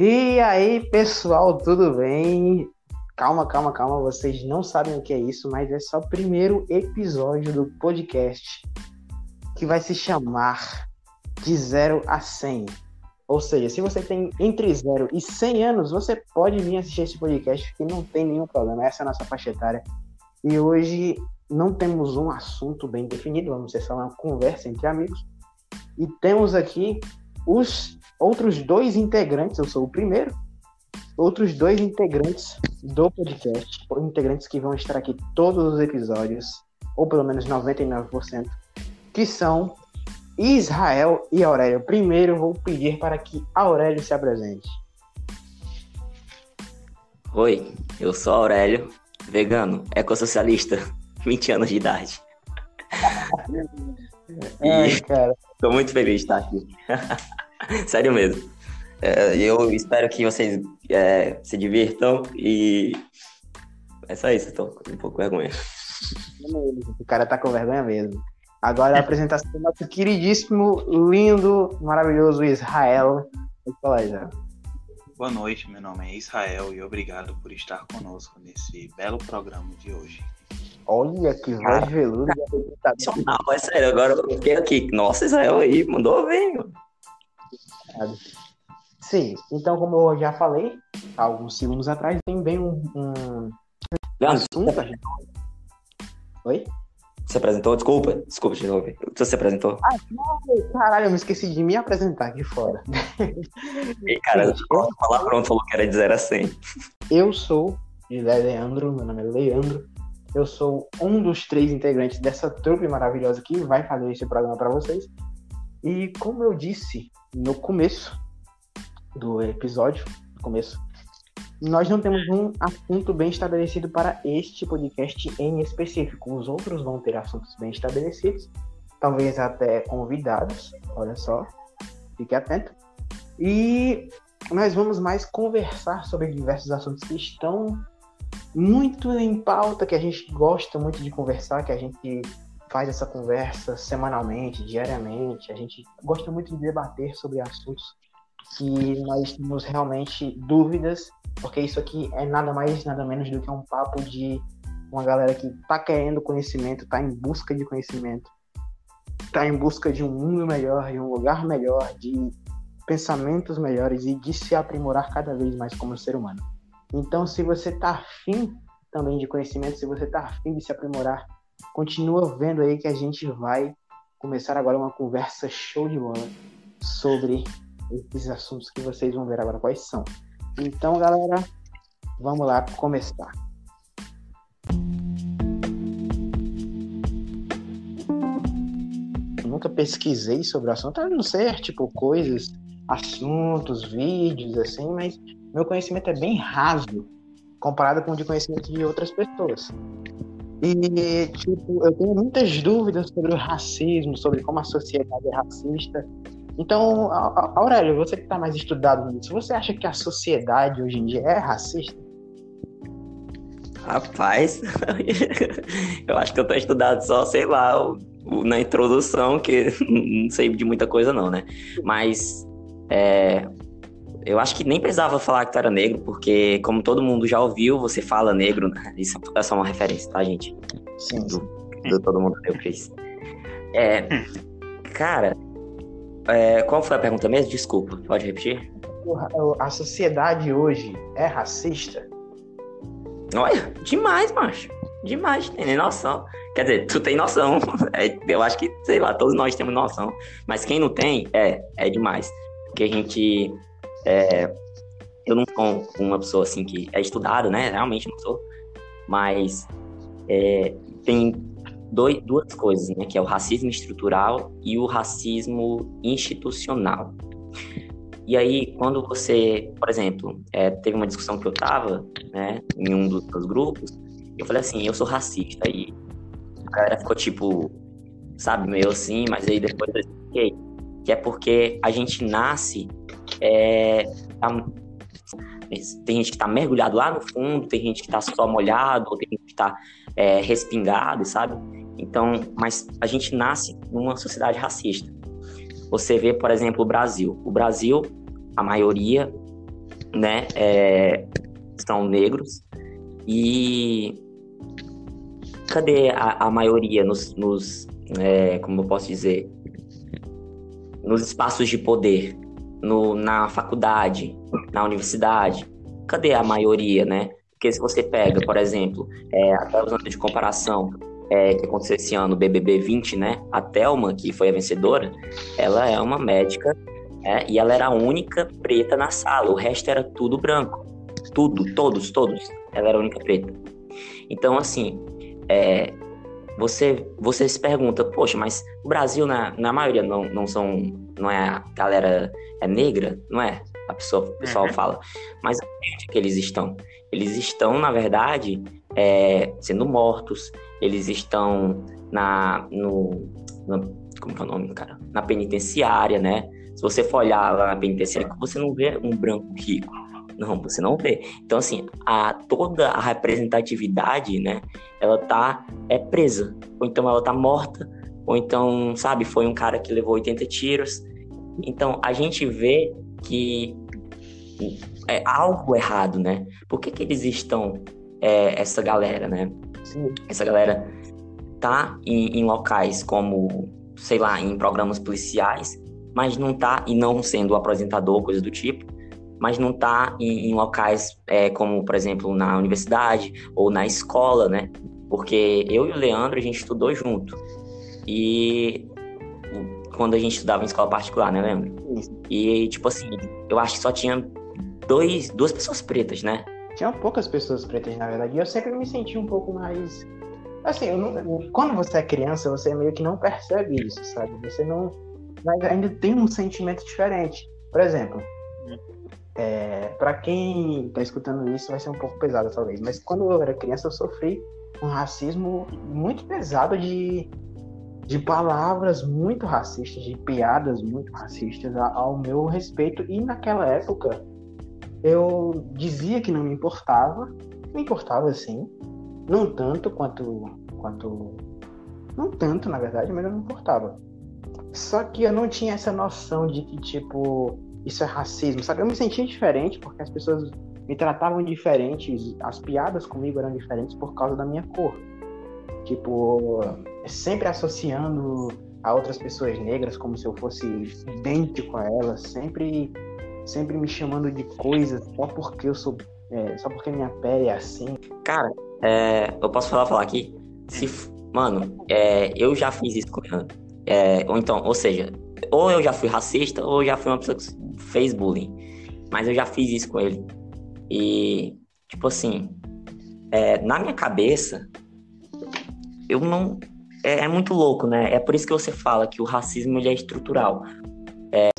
E aí, pessoal, tudo bem? Calma, calma, calma, vocês não sabem o que é isso, mas é só o primeiro episódio do podcast que vai se chamar De Zero a 100. Ou seja, se você tem entre 0 e 100 anos, você pode vir assistir esse podcast que não tem nenhum problema. Essa é a nossa faixa etária. E hoje não temos um assunto bem definido, vamos ser só uma conversa entre amigos. E temos aqui os outros dois integrantes, eu sou o primeiro, outros dois integrantes do podcast, integrantes que vão estar aqui todos os episódios, ou pelo menos 99%, que são Israel e Aurélio. Primeiro vou pedir para que Aurélio se apresente. Oi, eu sou Aurélio, vegano, ecossocialista, 20 anos de idade. Ai, cara. Tô muito feliz de estar aqui. Sério mesmo. É, eu espero que vocês é, se divirtam e é só isso, tô com um pouco de vergonha. O cara tá com vergonha mesmo. Agora a apresentação do nosso queridíssimo, lindo, maravilhoso Israel. Falar, Israel. Boa noite, meu nome é Israel e obrigado por estar conosco nesse belo programa de hoje. Olha que voz veluda. Não, é sério, agora eu fiquei aqui. Nossa, Israel aí, mandou bem, mano. Sim, então como eu já falei, alguns segundos atrás, tem bem um, um Leandro, assunto. você, Oi? você apresentou? Desculpa, desculpa de novo. Você se apresentou? Ah, caralho, eu me esqueci de me apresentar aqui fora. E, cara, eu falar pronto, falou que era de 0 a 100. Eu sou José Leandro, meu nome é Leandro. Eu sou um dos três integrantes dessa trupe maravilhosa que vai fazer esse programa para vocês. E como eu disse no começo do episódio, no começo, nós não temos um assunto bem estabelecido para este podcast em específico. Os outros vão ter assuntos bem estabelecidos, talvez até convidados, olha só, fique atento. E nós vamos mais conversar sobre diversos assuntos que estão muito em pauta, que a gente gosta muito de conversar, que a gente faz essa conversa semanalmente, diariamente. A gente gosta muito de debater sobre assuntos que nós temos realmente dúvidas, porque isso aqui é nada mais, nada menos do que um papo de uma galera que tá querendo conhecimento, tá em busca de conhecimento, tá em busca de um mundo melhor, de um lugar melhor, de pensamentos melhores e de se aprimorar cada vez mais como ser humano. Então, se você tá afim também de conhecimento, se você tá afim de se aprimorar, continua vendo aí que a gente vai começar agora uma conversa show de bola sobre esses assuntos que vocês vão ver agora quais são. Então, galera, vamos lá começar. Eu nunca pesquisei sobre o assunto, a não ser tipo coisas, assuntos, vídeos assim, mas meu conhecimento é bem raso comparado com o de conhecimento de outras pessoas. E, tipo, eu tenho muitas dúvidas sobre o racismo, sobre como a sociedade é racista. Então, Aurélio, você que está mais estudado nisso, você acha que a sociedade hoje em dia é racista? Rapaz, eu acho que eu tô estudado só, sei lá, na introdução, que não sei de muita coisa não, né? Mas é, eu acho que nem precisava falar que tu era negro, porque como todo mundo já ouviu, você fala negro, né? Isso é só uma referência, tá, gente? Sim. Do, do todo mundo que eu fiz. É, cara, é, qual foi a pergunta mesmo? Desculpa, pode repetir? A sociedade hoje é racista? Olha, demais, macho. Demais, tem nem noção. Quer dizer, tu tem noção. É, eu acho que, sei lá, todos nós temos noção. Mas quem não tem, é, é demais. Porque a gente. É, eu não sou uma pessoa assim que é estudada, né? Realmente não sou. Mas é, tem dois, duas coisas, né? Que é o racismo estrutural e o racismo institucional. E aí, quando você, por exemplo, é, teve uma discussão que eu tava, né, em um dos, dos grupos, eu falei assim, eu sou racista. E a galera ficou tipo, sabe, meio assim, mas aí depois eu expliquei que é porque a gente nasce. É, tá, tem gente que tá mergulhado lá no fundo, tem gente que tá só molhado, tem gente que tá é, respingado, sabe? Então, mas a gente nasce numa sociedade racista. Você vê, por exemplo, o Brasil. O Brasil, a maioria, né, é, são negros e cadê a, a maioria nos, nos é, como eu posso dizer, nos espaços de poder, no, na faculdade, na universidade? Cadê a maioria, né? Porque se você pega, por exemplo, é, até usando de comparação, é, que aconteceu esse ano, BBB 20, né? A Thelma, que foi a vencedora, ela é uma médica é, e ela era a única preta na sala. O resto era tudo branco. Tudo, todos, todos. Ela era a única preta. Então, assim, é, você, você se pergunta, poxa, mas o Brasil, na, na maioria, não, não são. Não é a galera é negra, não é? A pessoa, o pessoal uhum. fala. Mas onde é que eles estão? Eles estão, na verdade, é, sendo mortos, eles estão na, no, na, como é o nome, cara? Na penitenciária, né? Se você for olhar lá na penitenciária, você não vê um branco rico. Não, você não vê. Então, assim, a, toda a representatividade, né? Ela tá é presa. Ou então ela tá morta. Ou então, sabe, foi um cara que levou 80 tiros. Então, a gente vê que é algo errado, né? Por que, que eles estão, é, essa galera, né? Essa galera tá em, em, locais como, sei lá, em programas policiais, mas não tá, e não sendo apresentador, coisa do tipo, mas não tá em, em locais é, como, por exemplo, na universidade ou na escola, né? Porque eu e o Leandro, a gente estudou junto. E quando a gente estudava em escola particular, né, Leandro? Isso. E, tipo assim, eu acho que só tinha dois, duas pessoas pretas, né? Tinha poucas pessoas pretas, na verdade. E eu sempre me senti um pouco mais. Assim, não... quando você é criança, você meio que não percebe isso, sabe? Você não. Mas ainda tem um sentimento diferente. Por exemplo, é, para quem tá escutando isso, vai ser um pouco pesado, talvez. Mas quando eu era criança, eu sofri um racismo muito pesado de, de palavras muito racistas, de piadas muito racistas ao meu respeito. E naquela época, eu dizia que não me importava, me importava sim, não tanto quanto, quanto, não tanto na verdade, mas eu me importava. Só que eu não tinha essa noção de que tipo isso é racismo, sabe? Eu me sentia diferente porque as pessoas me tratavam diferentes, as piadas comigo eram diferentes por causa da minha cor. Tipo, sempre associando a outras pessoas negras como se eu fosse idêntico a elas, sempre sempre me chamando de coisas só porque eu sou. É, só porque minha pele é assim. Cara, é, eu posso falar, falar aqui? Se, mano, é, eu já fiz isso com ele. É, ou então, ou seja, ou eu já fui racista, ou eu já fui uma pessoa que fez bullying. Mas eu já fiz isso com ele. E, tipo assim, é, na minha cabeça, eu não. É, é, muito louco, né? É por isso que você fala que o racismo ele é estrutural. É,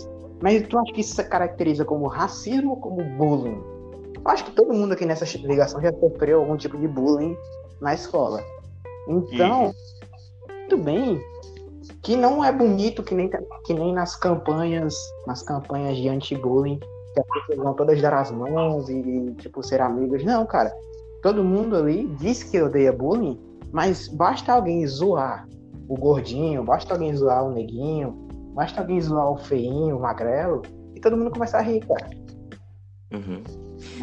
mas tu acha que isso se caracteriza como racismo ou como bullying? Eu acho que todo mundo aqui nessa ligação já sofreu algum tipo de bullying na escola. Então, tudo bem que não é bonito que nem, que nem nas campanhas, nas campanhas de anti-bullying, que as pessoas vão todas dar as mãos e, tipo, ser amigas. Não, cara. Todo mundo ali diz que odeia bullying, mas basta alguém zoar o gordinho, basta alguém zoar o neguinho, Basta alguém zoar o feinho, o magrelo, e todo mundo começa a rir, cara. Uhum.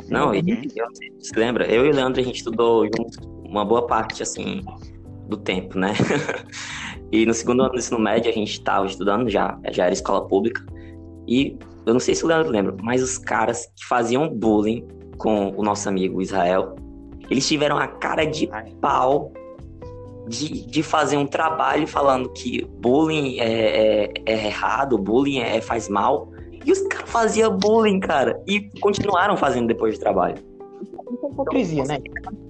Não, e, eu, você lembra? Eu e o Leandro, a gente estudou juntos uma boa parte, assim, do tempo, né? e no segundo ano do ensino médio, a gente estava estudando já, já era escola pública. E eu não sei se o Leandro lembra, mas os caras que faziam bullying com o nosso amigo Israel, eles tiveram a cara de pau de, de fazer um trabalho falando que bullying é, é, é errado, bullying é, faz mal. E os caras faziam bullying, cara. E continuaram fazendo depois do trabalho. Isso é hipocrisia, né?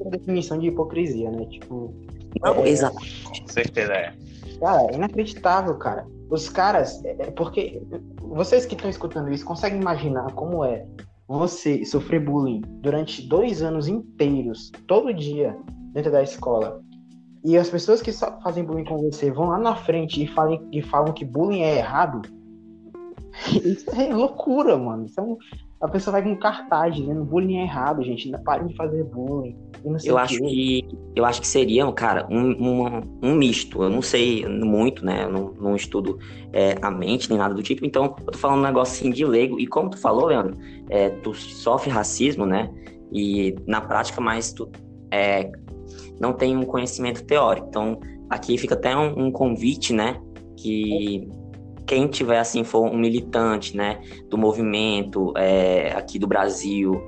É definição de hipocrisia, né? Tipo. Não, é... exato. Com certeza é. Cara, é inacreditável, cara. Os caras. É, é porque. Vocês que estão escutando isso conseguem imaginar como é você sofrer bullying durante dois anos inteiros, todo dia, dentro da escola e as pessoas que fazem bullying com você vão lá na frente e, falem, e falam que bullying é errado, isso é loucura, mano. Isso é, um, A pessoa vai com cartaz dizendo bullying é errado, gente. Não parem de fazer bullying. eu acho que eu acho que seria, cara, um, um, um misto. Eu não sei muito, né? Eu não, não estudo é, a mente nem nada do tipo. Então, eu tô falando um negócio assim de leigo. E como tu falou, Leandro, é, tu sofre racismo, né? E na prática, mais tu é, não tem um conhecimento teórico. Então, aqui fica até um, um convite, né? Que quem tiver assim for um militante, né, do movimento é, aqui do Brasil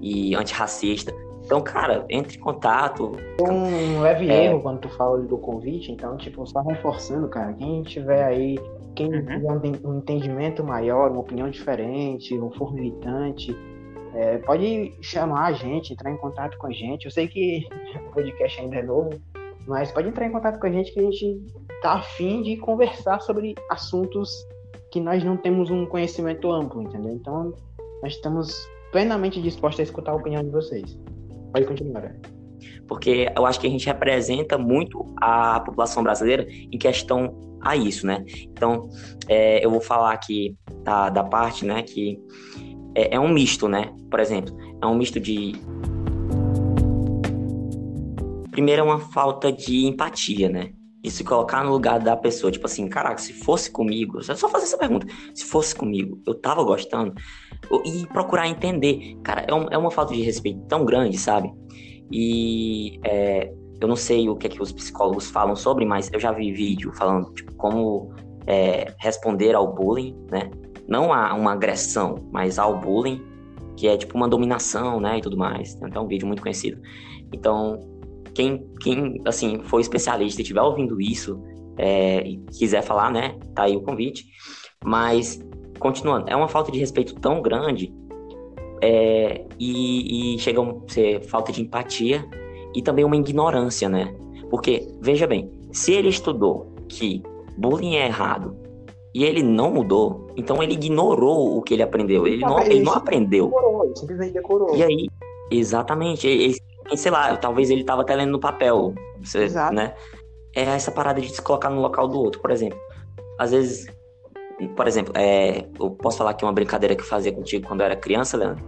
e antirracista, então, cara, entre em contato. Um leve é... erro quando tu fala do convite, então, tipo, só reforçando, cara, quem tiver aí, quem uhum. tiver um entendimento maior, uma opinião diferente, um for militante, é, pode chamar a gente, entrar em contato com a gente. Eu sei que o podcast ainda é novo, mas pode entrar em contato com a gente que a gente tá afim de conversar sobre assuntos que nós não temos um conhecimento amplo, entendeu? Então, nós estamos plenamente dispostos a escutar a opinião de vocês. Pode continuar, velho. Porque eu acho que a gente representa muito a população brasileira em questão a isso, né? Então, é, eu vou falar aqui da, da parte, né, que é, é um misto, né? Por exemplo, é um misto de primeiro é uma falta de empatia, né? E se colocar no lugar da pessoa, tipo assim, caraca, se fosse comigo, é só fazer essa pergunta, se fosse comigo, eu tava gostando, e procurar entender, cara, é, um, é uma falta de respeito tão grande, sabe? E é, eu não sei o que é que os psicólogos falam sobre, mas eu já vi vídeo falando, tipo, como é, responder ao bullying, né? Não a uma agressão, mas ao bullying, que é tipo uma dominação, né, e tudo mais. Tem até um vídeo muito conhecido. Então, quem, quem assim, for especialista e estiver ouvindo isso é, e quiser falar, né, tá aí o convite. Mas, continuando, é uma falta de respeito tão grande é, e, e chega a ser falta de empatia e também uma ignorância, né? Porque, veja bem, se ele estudou que bullying é errado e ele não mudou, então ele ignorou o que ele aprendeu. Ele não, ele não aprendeu. Decorou, simplesmente decorou. E aí, exatamente, ele, sei lá, talvez ele tava até lendo no papel, você, Exato. né? É essa parada de se colocar no local do outro, por exemplo. Às vezes, por exemplo, é, eu posso falar aqui uma brincadeira que eu fazia contigo quando eu era criança, Leandro?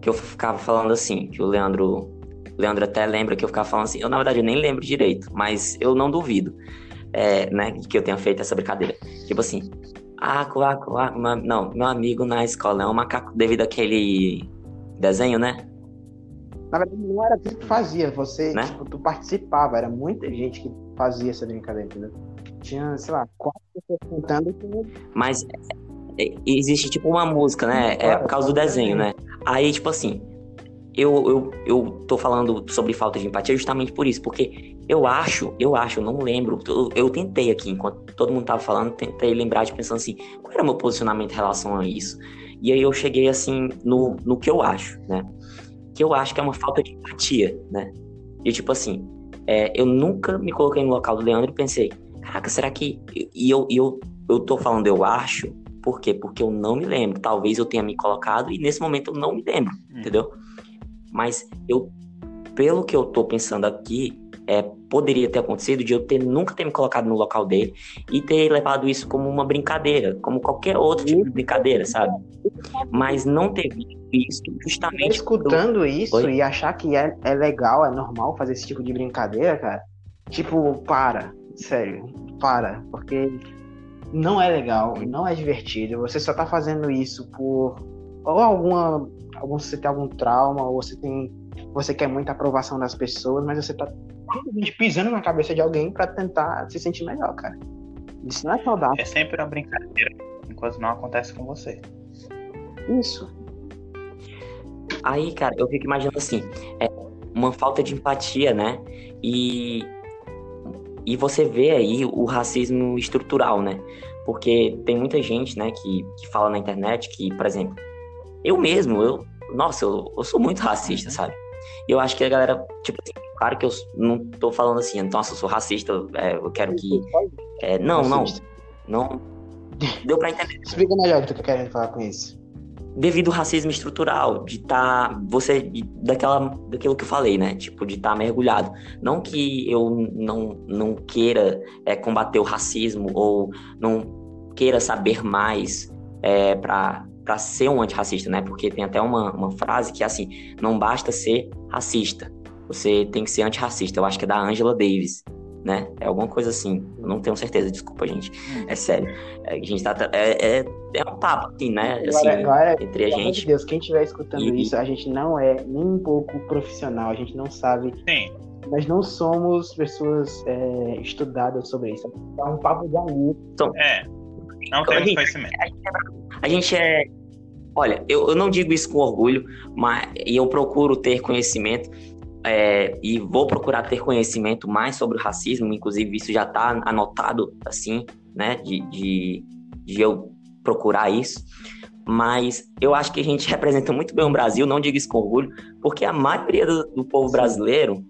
Que eu ficava falando assim, que o Leandro, o Leandro até lembra que eu ficava falando assim, eu na verdade eu nem lembro direito, mas eu não duvido, é, né, que eu tenha feito essa brincadeira. Tipo assim, ah, ah, não, meu amigo na escola é um macaco devido àquele desenho, né? Na verdade, não era tu que fazia, você, né? tipo, tu participava, era muita gente que fazia essa brincadeira, entendeu? Tinha, sei lá, quatro pessoas cantando. Mas é, é, existe, tipo, uma música, né? É por causa do desenho, né? Aí, tipo assim, eu, eu, eu tô falando sobre falta de empatia justamente por isso, porque eu acho, eu acho, eu não lembro, eu, eu tentei aqui, enquanto todo mundo tava falando, tentei lembrar de pensando assim, qual era o meu posicionamento em relação a isso? E aí eu cheguei, assim, no, no que eu acho, né? Que eu acho que é uma falta de empatia, né? E tipo assim, é, eu nunca me coloquei no local do Leandro e pensei, caraca, será que. E eu, eu, eu tô falando eu acho, por quê? Porque eu não me lembro. Talvez eu tenha me colocado e nesse momento eu não me lembro, hum. entendeu? Mas eu, pelo que eu tô pensando aqui, é, poderia ter acontecido de eu ter nunca ter me colocado no local dele e ter levado isso como uma brincadeira, como qualquer outro tipo de brincadeira, sabe? Mas não ter visto justamente. Escutando isso Oi? e achar que é, é legal, é normal fazer esse tipo de brincadeira, cara. Tipo, para, sério, para, porque não é legal, não é divertido. Você só tá fazendo isso por ou alguma, algum você tem algum trauma ou você tem você quer muita aprovação das pessoas, mas você tá pisando na cabeça de alguém para tentar se sentir melhor, cara. Isso não é saudável. É sempre uma brincadeira enquanto não acontece com você. Isso. Aí, cara, eu fico imaginando assim, é uma falta de empatia, né? E e você vê aí o racismo estrutural, né? Porque tem muita gente, né, que, que fala na internet que, por exemplo, eu mesmo, eu, nossa, eu, eu sou muito racista, uhum. sabe? E eu acho que a galera, tipo assim, claro que eu não tô falando assim, nossa, eu sou racista, é, eu quero que. É, não, não. Não. Deu pra entender. Explica melhor o que tu tá querendo falar com isso. Devido ao racismo estrutural, de estar. Tá, você. De, daquela, daquilo que eu falei, né? Tipo, de estar tá mergulhado. Não que eu não, não queira é, combater o racismo ou não queira saber mais é, para para ser um antirracista, né? Porque tem até uma, uma frase que é assim: não basta ser racista, você tem que ser antirracista. Eu acho que é da Angela Davis, né? É alguma coisa assim. Eu não tenho certeza, desculpa, gente. É sério. É, a gente tá. É, é, é um papo, assim, né? Assim, Agora, agora, entre a pelo amor gente. de Deus, quem estiver escutando E- isso, a gente não é nem um pouco profissional, a gente não sabe, Sim, nós não somos pessoas é, estudadas sobre isso. É um papo de amigo. é. Não Então, temos gente, conhecimento. A gente é. Olha, eu, eu não digo isso com orgulho, mas e eu procuro ter conhecimento é, e vou procurar ter conhecimento mais sobre o racismo, inclusive isso já está anotado assim, né? De, de, de eu procurar isso. Mas eu acho que a gente representa muito bem o Brasil, não digo isso com orgulho, porque a maioria do, do povo brasileiro,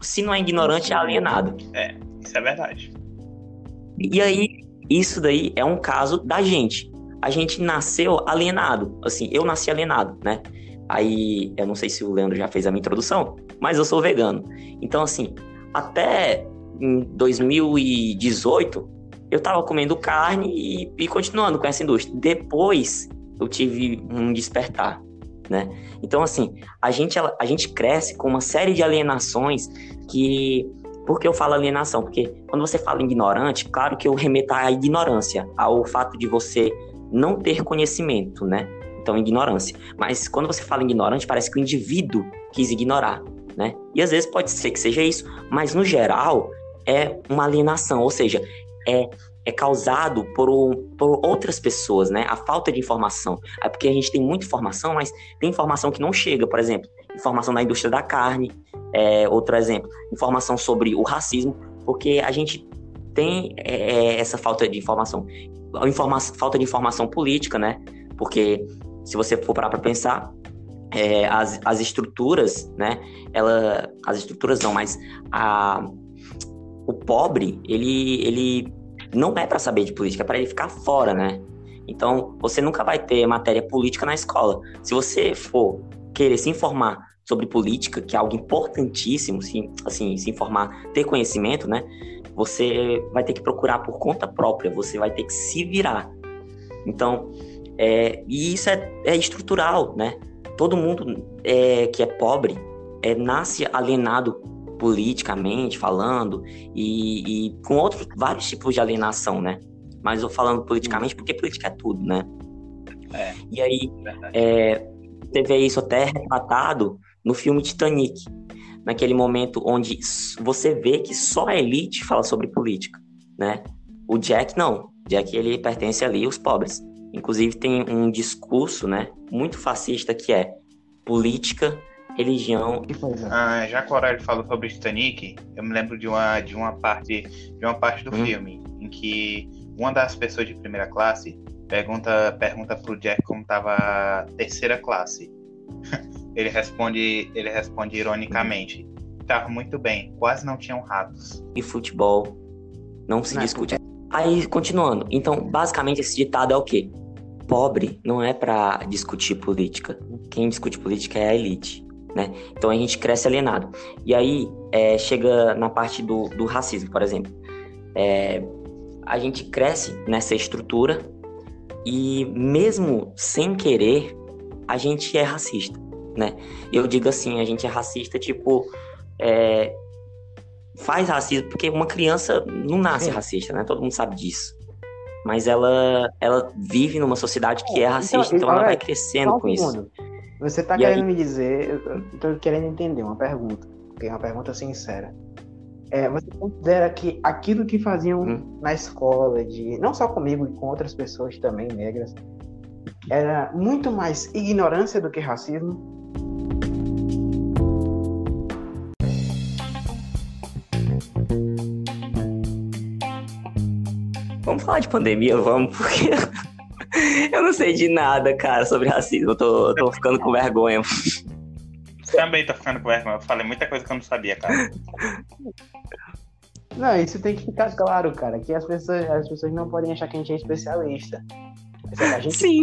se não é ignorante, é alienado. Isso é verdade. E aí, isso daí é um caso da gente. A gente nasceu alienado. Assim, eu nasci alienado, né? Aí, eu não sei se o Leandro já fez a minha introdução, mas eu sou vegano. Então, assim, até em 2018, eu tava comendo carne e, e continuando com essa indústria. Depois, eu tive um despertar, né? Então, assim, a gente, a gente cresce com uma série de alienações que por que eu falo alienação? Porque quando você fala ignorante, claro que eu remeto à ignorância, ao fato de você não ter conhecimento, né? Então, ignorância. Mas quando você fala ignorante, parece que o indivíduo quis ignorar, né? E às vezes pode ser que seja isso, mas no geral é uma alienação, ou seja, é, é causado por, por outras pessoas, né? A falta de informação. É porque a gente tem muita informação, mas tem informação que não chega, por exemplo, informação da indústria da carne, é, outro exemplo, informação sobre o racismo, porque a gente tem é, é, essa falta de informação. Informa falta de informação política, né? Porque se você for parar para pensar, é, as, as estruturas, né? Ela, as estruturas não, mas a, o pobre, ele, ele não é para saber de política, é para ele ficar fora, né? Então, você nunca vai ter matéria política na escola. Se você for querer se informar sobre política, que é algo importantíssimo, se, assim, se informar, ter conhecimento, né? Você vai ter que procurar por conta própria, você vai ter que se virar. Então, é, e isso é, é estrutural, né? Todo mundo é, que é pobre é, nasce alienado politicamente falando e, e com outros vários tipos de alienação, né? Mas eu falando politicamente porque política é tudo, né? É. E aí verdade. é, você vê isso até retratado no filme Titanic, naquele momento onde você vê que só a elite fala sobre política, né? O Jack não, Jack ele pertence ali aos pobres. Inclusive tem um discurso, né, muito fascista que é política, religião. Coisa. Ah, já que o Aurélio falou sobre Titanic, eu me lembro de uma, de uma parte de uma parte do Hum. filme em que uma das pessoas de primeira classe pergunta pergunta pro Jack como tava a terceira classe. ele responde ele responde ironicamente, tava muito bem, quase não tinham ratos. e futebol não se Não, discute. Aí, continuando. Então, basicamente, esse ditado é o quê? Pobre não é pra discutir política. Quem discute política é a elite, né? Então, a gente cresce alienado. E aí, é, chega na parte do, do racismo, por exemplo. É, a gente cresce nessa estrutura e, mesmo sem querer, a gente é racista, né? Eu digo assim, a gente é racista, tipo... é, faz racismo, porque uma criança não nasce racista, né? Todo mundo sabe disso. Mas ela, ela vive numa sociedade que é Então, racista, então, ela olha, vai crescendo com isso. Você tá E querendo aí? me dizer, eu tô querendo entender uma pergunta, porque é uma pergunta sincera. É, você considera que aquilo que faziam Hum. na escola, de não só comigo e com outras pessoas também negras, era muito mais ignorância do que racismo? Vamos falar de pandemia, vamos, porque eu não sei de nada, cara, sobre racismo. Eu tô, tô ficando com vergonha. Também tô ficando com vergonha, eu falei muita coisa que eu não sabia, cara. Não, isso tem que ficar claro, cara, que as pessoas, as pessoas não podem achar que a gente é especialista. Gente Sim.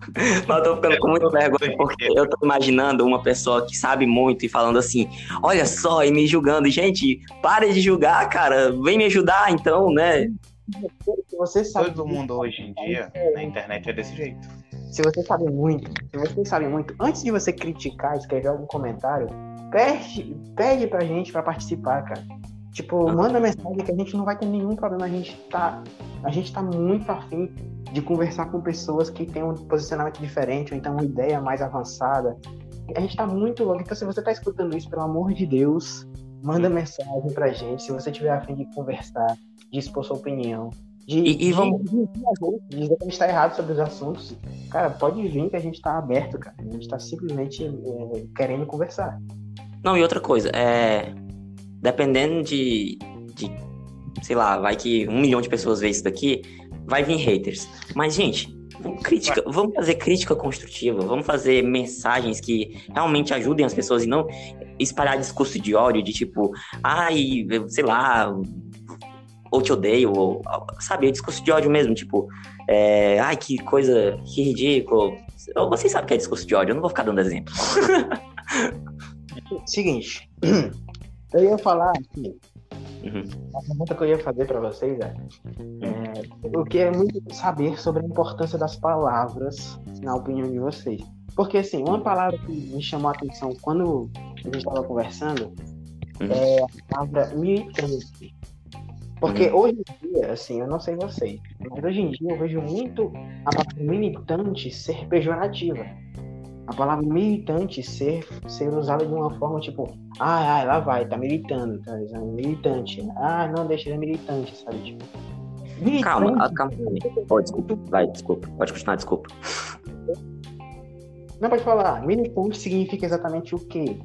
Mas eu tô ficando com muita vergonha, porque eu tô imaginando uma pessoa que sabe muito e falando assim, olha só, e me julgando. Gente, pare de julgar, cara. Vem me ajudar, então, né? Você sabe Todo mundo hoje em dia na internet é desse jeito. se você sabe muito, se você sabe muito, antes de você criticar, escrever algum comentário, pede, pede pra gente pra participar, cara. Tipo, manda mensagem que a gente não vai ter nenhum problema. A gente tá, a gente tá muito afim de conversar com pessoas que têm um posicionamento diferente, ou então uma ideia mais avançada. A gente tá muito louco. Então, se você tá escutando isso, pelo amor de Deus, manda mensagem pra gente. Se você tiver afim de conversar, de expor sua opinião, de, E- e vamos- de, de, dizer que a gente tá errado sobre os assuntos, cara, pode vir que a gente tá aberto, cara. A gente tá simplesmente é, querendo conversar. Não, e outra coisa, é. Dependendo de, de. Sei lá, vai que um milhão de pessoas vê isso daqui, vai vir haters. Mas, gente, vamos, crítica, vamos fazer crítica construtiva, vamos fazer mensagens que realmente ajudem as pessoas e não espalhar discurso de ódio, de tipo, ai, sei lá, ou te odeio, ou, sabe, é discurso de ódio mesmo, tipo, é, ai, que coisa, que ridículo. Vocês sabem que é discurso de ódio, eu não vou ficar dando exemplo. Seguinte, eu ia falar aqui, Uhum. a pergunta que eu ia fazer para vocês é, é, o que é muito saber sobre a importância das palavras na opinião de vocês. Porque, assim, uma palavra que me chamou a atenção quando a gente estava conversando Uhum. é a palavra militante. Porque hoje em dia, assim, eu não sei vocês, mas hoje em dia eu vejo muito a palavra militante ser pejorativa. A palavra militante ser, ser usada de uma forma tipo, ah, ah, lá vai, tá militando, tá dizendo militante. Ah, não, deixa ele militante, sabe? Tipo, militante, Calma, calma. Oh, desculpa, vai, desculpa. Pode continuar, desculpa. Não pode falar. Militante significa exatamente o quê?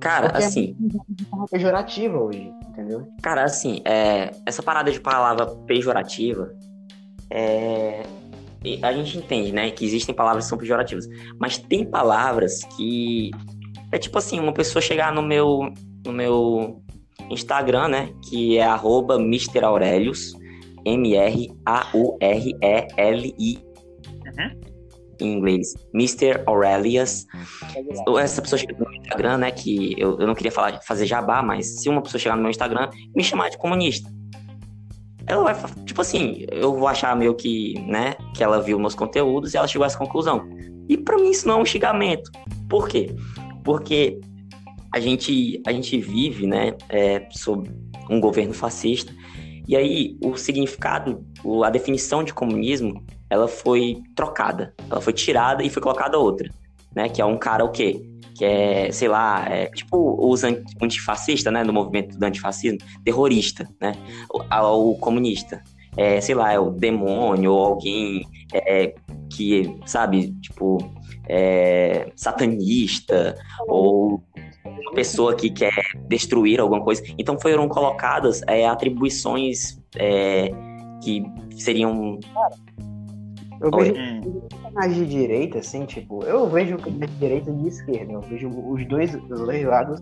Cara, Porque assim, é uma forma pejorativa hoje, entendeu? cara, assim, é, essa parada de palavra pejorativa, é, e a gente entende, né, que existem palavras que são pejorativas, mas tem palavras que é tipo assim, uma pessoa chegar no meu, no meu Instagram, né, que é arroba Mr. Aurelius, M-R-A-U-R-E-L-I Uhum. Em inglês, Mr. Aurelius, ou essa pessoa chega no meu Instagram, né? Que eu, eu não queria falar, fazer jabá, mas se uma pessoa chegar no meu Instagram e me chamar de comunista, ela vai, tipo assim, eu vou achar meio que, né? Que ela viu meus conteúdos e ela chegou a essa conclusão. E pra mim isso não é um xingamento. Por quê? Porque a gente, a gente vive, né? É, sob um governo fascista. E aí o significado, a definição de comunismo, ela foi trocada. Ela foi tirada e foi colocada outra né? Que é um cara o quê? Que é, sei lá, é, tipo os an- antifascistas, né? No movimento do antifascismo, terrorista, né? O, o comunista. É, sei lá, é o demônio ou alguém é, que, sabe, tipo, é, satanista ou uma pessoa que quer destruir alguma coisa. Então foram colocadas é, atribuições é, que seriam. Eu Oi. vejo canais de direita, assim, tipo, eu vejo canais de direita e de esquerda, eu vejo os dois, os dois lados.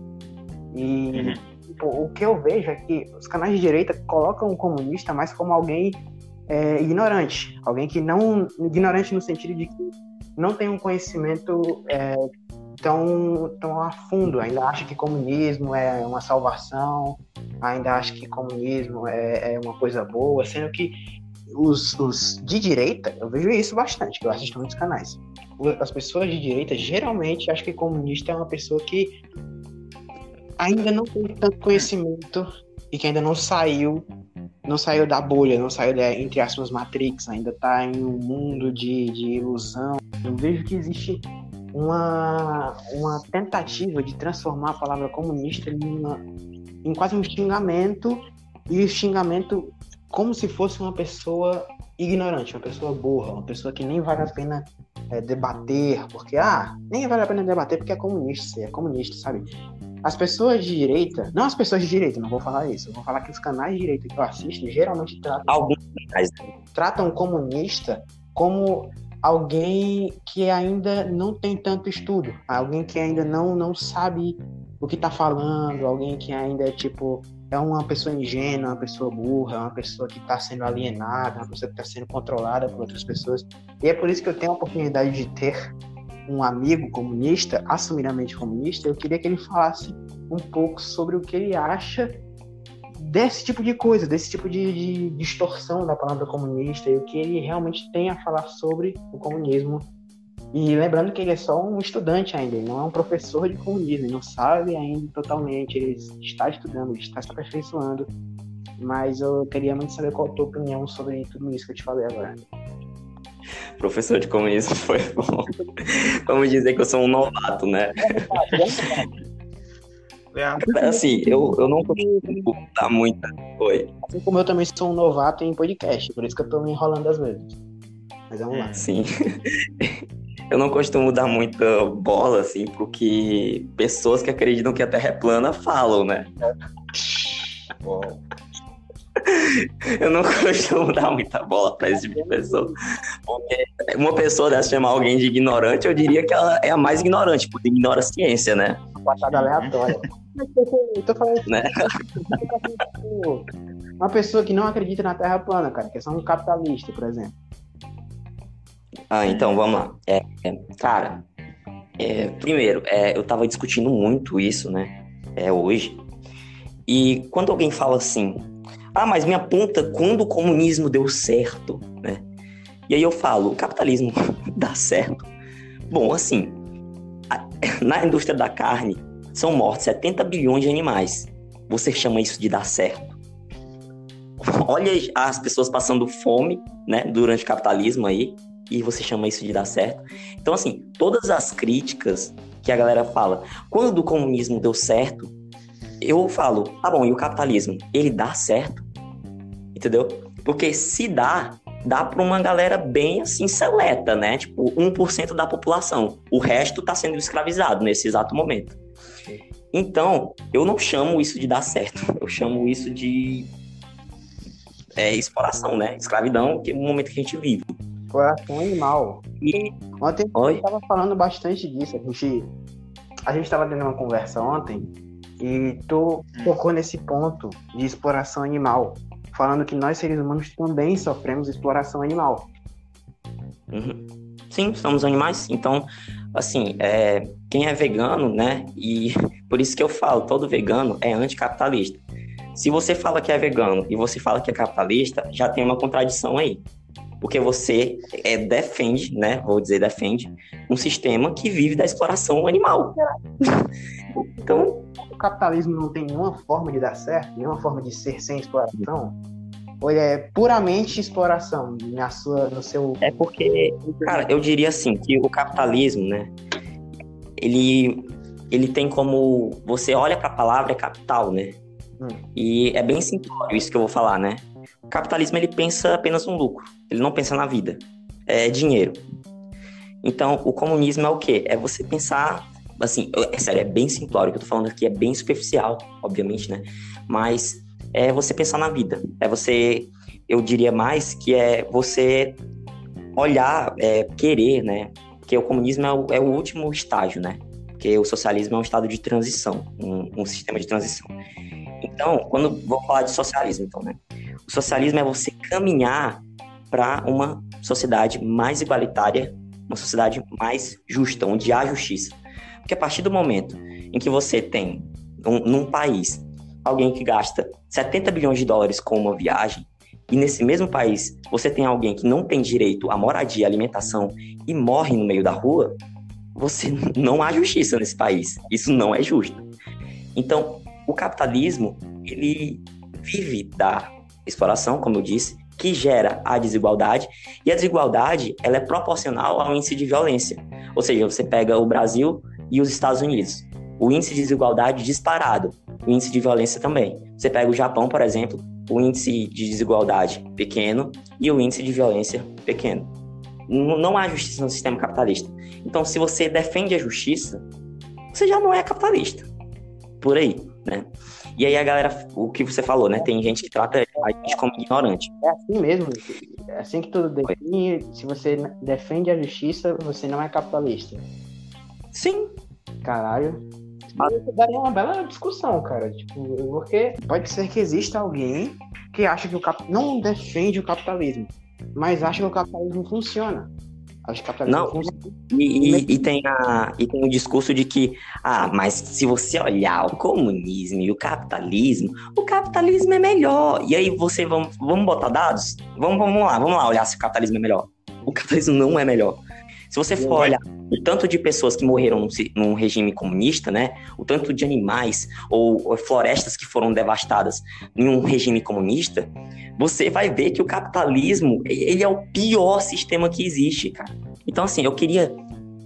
E Uhum. tipo, o que eu vejo é que os canais de direita colocam o comunista mais como alguém é, ignorante. Alguém que não. Ignorante no sentido de que não tem um conhecimento é, tão, tão a fundo, ainda acha que comunismo é uma salvação, ainda acha que comunismo é, é uma coisa boa, sendo que os, os de direita, eu vejo isso bastante, que eu assisto muitos canais. As pessoas de direita geralmente acham que comunista é uma pessoa que ainda não tem tanto conhecimento e que ainda não saiu, não saiu da bolha, não saiu da, entre aspas, Matrix, ainda tá em um mundo de, de ilusão. Eu vejo que existe uma, uma tentativa de transformar a palavra comunista em, uma- em quase um xingamento e o xingamento como se fosse uma pessoa ignorante, uma pessoa burra, uma pessoa que nem vale a pena é, debater, porque, ah, nem vale a pena debater porque é comunista, você é comunista, sabe? As pessoas de direita, não as pessoas de direita, não vou falar isso, eu vou falar que os canais de direita que eu assisto geralmente tratam Alguns tratam comunista como alguém que ainda não tem tanto estudo, alguém que ainda não, não sabe o que tá falando, alguém que ainda é tipo é uma pessoa ingênua, uma pessoa burra, uma pessoa que está sendo alienada, uma pessoa que está sendo controlada por outras pessoas. E é por isso que eu tenho a oportunidade de ter um amigo comunista, assumidamente comunista. Eu queria que ele falasse um pouco sobre o que ele acha desse tipo de coisa, desse tipo de, de distorção da palavra comunista e o que ele realmente tem a falar sobre o comunismo. E lembrando que ele é só um estudante ainda, ele não é um professor de comunismo, ele não sabe ainda totalmente, ele está estudando, ele está se aperfeiçoando. Mas eu queria muito saber qual a tua opinião sobre tudo isso que eu te falei agora. Professor de comunismo foi bom. Vamos dizer que eu sou um novato, né? Assim, eu, eu não costumo dar muita. Oi. Assim como eu também sou um novato em podcast, por isso que eu tô me enrolando às vezes. Mas vamos lá. Sim. Eu não costumo dar muita bola, assim, porque pessoas que acreditam que a Terra é plana falam, né? Eu não costumo dar muita bola para esse tipo de pessoa. Porque uma pessoa dessa chamar alguém de ignorante, eu diria que ela é a mais ignorante, porque ignora a ciência, né? Passada aleatória. eu tô falando né? uma pessoa que não acredita na Terra plana, cara, que é só um capitalista, por exemplo. Ah, então, vamos lá. É, é, cara, é, primeiro, é, eu tava discutindo muito isso, né? É, hoje. E quando alguém fala assim, ah, mas me aponta quando o comunismo deu certo, né? E aí eu falo, o capitalismo dá certo? Bom, assim, na indústria da carne são mortos 70 bilhões de animais. Você chama isso de dar certo? Olha as pessoas passando fome, né, durante o capitalismo aí, e você chama isso de dar certo? Então, assim, todas as críticas que a galera fala, quando o comunismo deu certo, eu falo, tá bom, e o capitalismo, ele dá certo? Entendeu? Porque se dá, dá para uma galera bem assim seleta, né? Tipo, 1% da população. O resto tá sendo escravizado nesse exato momento. Então, eu não chamo isso de dar certo. Eu chamo isso de é, exploração, né? Escravidão, que é o momento que a gente vive. Exploração animal. E ontem Oi? eu tava falando bastante disso. A gente, a gente tava tendo uma conversa ontem e tu tocou nesse ponto de exploração animal, falando que nós seres humanos também sofremos exploração animal. Uhum. Sim, somos animais. Então, assim, é, quem é vegano, né? E por isso que eu falo, todo vegano é anticapitalista. Se você fala que é vegano e você fala que é capitalista, já tem uma contradição aí. Porque você é, defende, né? Vou dizer, defende um sistema que vive da exploração animal. então, capitalismo não tem nenhuma forma de dar certo, nenhuma forma de ser sem exploração? Ou ele é puramente exploração na sua, no seu. É porque, cara, eu diria assim que o capitalismo, né? Ele, ele tem como você olha para a palavra é capital, né? Hum. E é bem simplório isso que eu vou falar, né? O capitalismo ele pensa apenas no lucro, ele não pensa na vida, é dinheiro. Então, o comunismo é o quê? É você pensar assim, é sério, é bem simplório o que eu tô falando aqui, é bem superficial, obviamente, né? Mas é você pensar na vida. É você, eu diria mais que é você olhar, é, querer, né? Porque o comunismo é o, é o, último estágio, né? Porque o socialismo é um estado de transição, um, um sistema de transição. Então, quando vou falar de socialismo, então, né? O socialismo é você caminhar para uma sociedade mais igualitária, uma sociedade mais justa, onde há justiça. Porque a partir do momento em que você tem um, num país alguém que gasta 70 bilhões de dólares com uma viagem, e nesse mesmo país você tem alguém que não tem direito à moradia, alimentação e morre no meio da rua, você não há justiça nesse país. Isso não é justo. Então, o capitalismo, ele vive da exploração, como eu disse, que gera a desigualdade, e a desigualdade, ela é proporcional ao índice de violência. Ou seja, você pega o Brasil, e os Estados Unidos. O índice de desigualdade disparado, o índice de violência também. Você pega o Japão, por exemplo, o índice de desigualdade pequeno e o índice de violência pequeno. Não há justiça no sistema capitalista. Então, se você defende a justiça, você já não é capitalista. Por aí, né? E aí a galera, o que você falou, né? Tem gente que trata a gente como ignorante. É assim mesmo. É assim que tudo define. Se você defende a justiça, você não é capitalista. Sim. Caralho. Isso daria uma bela discussão, cara. Tipo, porque pode ser que exista alguém que acha que o cap... não defende o capitalismo, mas acha que o capitalismo funciona. Acho que Não. E, e- e tem a, e tem o discurso de que, ah, mas se você olhar o comunismo e o capitalismo, o capitalismo é melhor. E aí você, vamos, vamos botar dados? Vamos, vamos lá, vamos lá olhar se o capitalismo é melhor. O capitalismo não é melhor. Se você for olhar o tanto de pessoas que morreram num regime comunista, né? O tanto de animais ou, ou florestas que foram devastadas em um regime comunista, você vai ver que o capitalismo, ele é o pior sistema que existe, cara. Então, assim, eu queria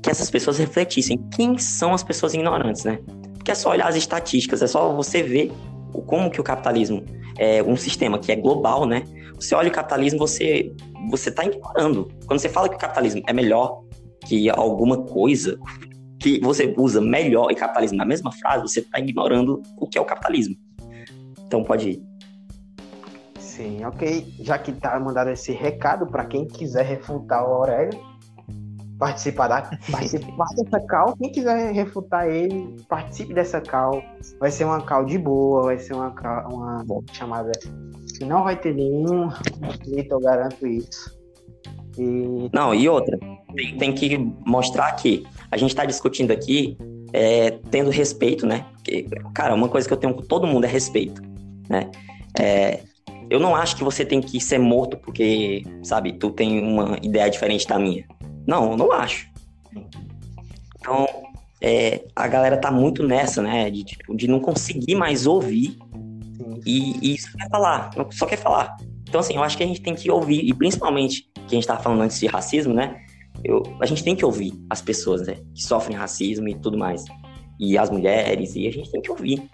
que essas pessoas refletissem quem são as pessoas ignorantes, né? Porque é só olhar as estatísticas, é só você ver como que o capitalismo é um sistema que é global, né? Você olha o capitalismo, você você tá ignorando. Quando você fala que o capitalismo é melhor que alguma coisa que você usa melhor e capitalismo na mesma frase, você tá ignorando o que é o capitalismo. Então pode ir. Sim, ok. Já que tá mandado esse recado para quem quiser refutar o Aurélio, participar, da, participar dessa cal. Quem quiser refutar ele, participe dessa cal. Vai ser uma cal de boa, vai ser uma, uma chamada que não vai ter nenhum conflito, eu garanto isso. E Não, e outra, tem, tem que mostrar que a gente está discutindo aqui é, tendo respeito, né? Porque, cara, uma coisa que eu tenho com todo mundo é respeito, né? É, eu não acho que você tem que ser morto porque, sabe, tu tem uma ideia diferente da minha. Não, eu não acho. Então, é, a galera tá muito nessa, né? De, tipo, de não conseguir mais ouvir e, e só quer falar, só quer falar. Então, assim, eu acho que a gente tem que ouvir, e principalmente, que a gente tava falando antes de racismo, né? Eu, a gente tem que ouvir as pessoas, né? Que sofrem racismo e tudo mais. E as mulheres, e a gente tem que ouvir.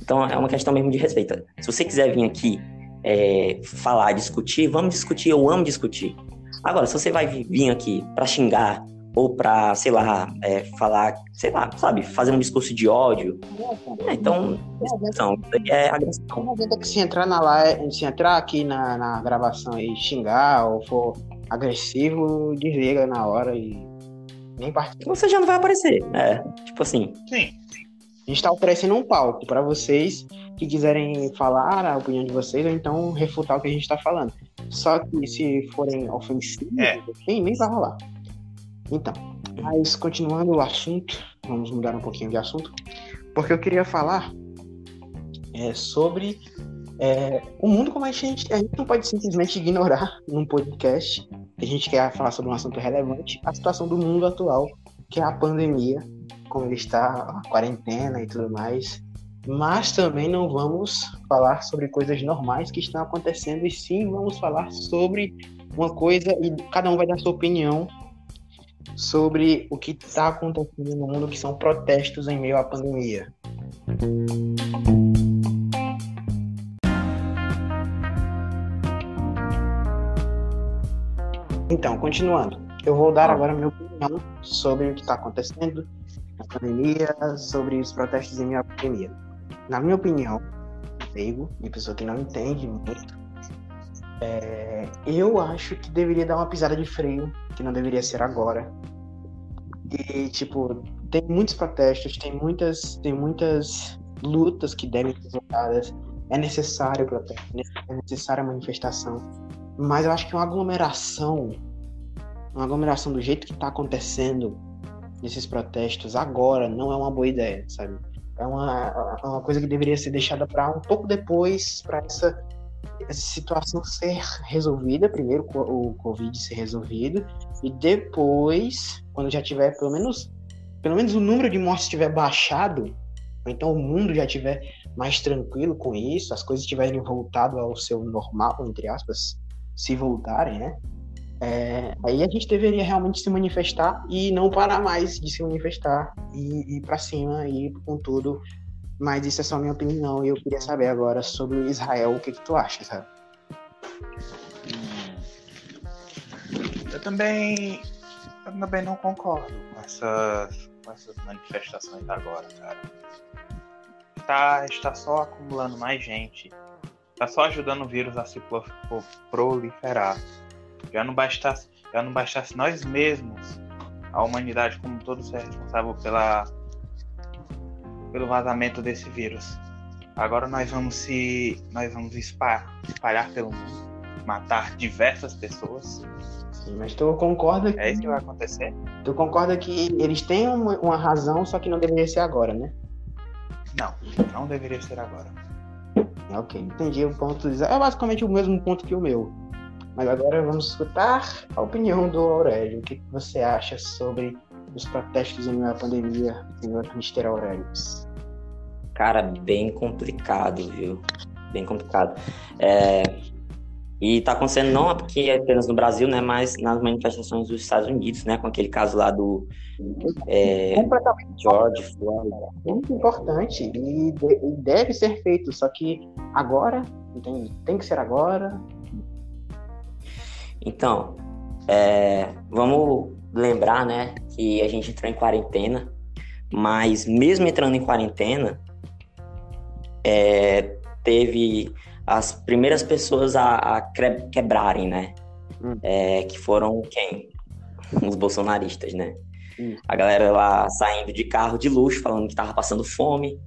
Então, é uma questão mesmo de respeito. Se você quiser vir aqui é, falar, discutir, vamos discutir, eu amo discutir. Agora, se você vai vi- vir aqui pra xingar, ou pra, sei lá, é, falar, sei lá, sabe, fazer um discurso de ódio, é, então, aí é agressão. Não adianta que se entrar na live, se entrar aqui na, na gravação e xingar ou for agressivo, desliga na hora e nem participa. você já não vai aparecer. É, tipo assim, Sim. A gente está oferecendo um palco para vocês que quiserem falar a opinião de vocês ou então refutar o que a gente está falando. Só que se forem ofensivos, É. nem, nem vai rolar. Então, mas continuando o assunto, vamos mudar um pouquinho de assunto, porque eu queria falar é, sobre é, o mundo como a gente, a gente não pode simplesmente ignorar num podcast que a gente quer falar sobre um assunto relevante, a situação do mundo atual, que é a pandemia, como ele está, a quarentena e tudo mais. Mas também não vamos falar sobre coisas normais que estão acontecendo, e sim vamos falar sobre uma coisa, e cada um vai dar sua opinião sobre o que está acontecendo no mundo, que são protestos em meio à pandemia. Então, continuando, eu vou dar agora a minha opinião sobre o que está acontecendo pandemia, sobre os protestos em à pandemia. Na minha opinião, leigo, de pessoa que não entende muito, é, eu acho que deveria dar uma pisada de freio, que não deveria ser agora. E, tipo, tem muitos protestos, tem muitas, tem muitas lutas que devem ser votadas. É necessário protesto, é necessária manifestação. Mas eu acho que uma aglomeração, uma aglomeração do jeito que está acontecendo nesses protestos agora não é uma boa ideia, sabe? É uma, é uma coisa que deveria ser deixada para um pouco depois, para essa, essa situação ser resolvida. Primeiro o Covid ser resolvido e depois, quando já tiver pelo menos, pelo menos o número de mortes tiver baixado, então o mundo já tiver mais tranquilo com isso, as coisas tiverem voltado ao seu normal, entre aspas, se voltarem, né? É, aí a gente deveria realmente se manifestar e não parar mais de se manifestar e ir para cima e com tudo. Mas isso é só minha opinião e eu queria saber agora sobre Israel, o que, que tu acha, sabe? Eu também, eu também não concordo com essas, com essas manifestações agora, cara. Tá, está só acumulando mais gente. Tá só ajudando o vírus a se pro- pro- proliferar. Já não bastasse, já não bastasse nós mesmos, a humanidade como um todo ser responsável pela pelo vazamento desse vírus. Agora nós vamos se nós vamos espalhar, espalhar pelo mundo matar diversas pessoas. Sim, mas tu concorda que, É isso que vai acontecer? tu concorda que eles têm uma, uma razão, só que não deveria ser agora, né? Não, não deveria ser agora. Ok, entendi o ponto. É basicamente o mesmo ponto que o meu. Mas agora vamos escutar a opinião do Aurélio. O que você acha sobre os protestos em meio à pandemia, senhor Mr. Aurélio? Cara, bem complicado, viu? Bem complicado. É, E tá acontecendo não aqui apenas no Brasil, né? Mas nas manifestações dos Estados Unidos, né? Com aquele caso lá do é, Completamente George Floyd. muito importante e, de- deve ser feito, só que agora, tem, tem que ser agora. Então, é, vamos lembrar, né, que a gente entrou em quarentena, mas mesmo entrando em quarentena, é, teve as primeiras pessoas a, a quebrarem, né? Hum. É, que foram quem? Os bolsonaristas, né? A galera lá saindo de carro de luxo, falando que tava passando fome.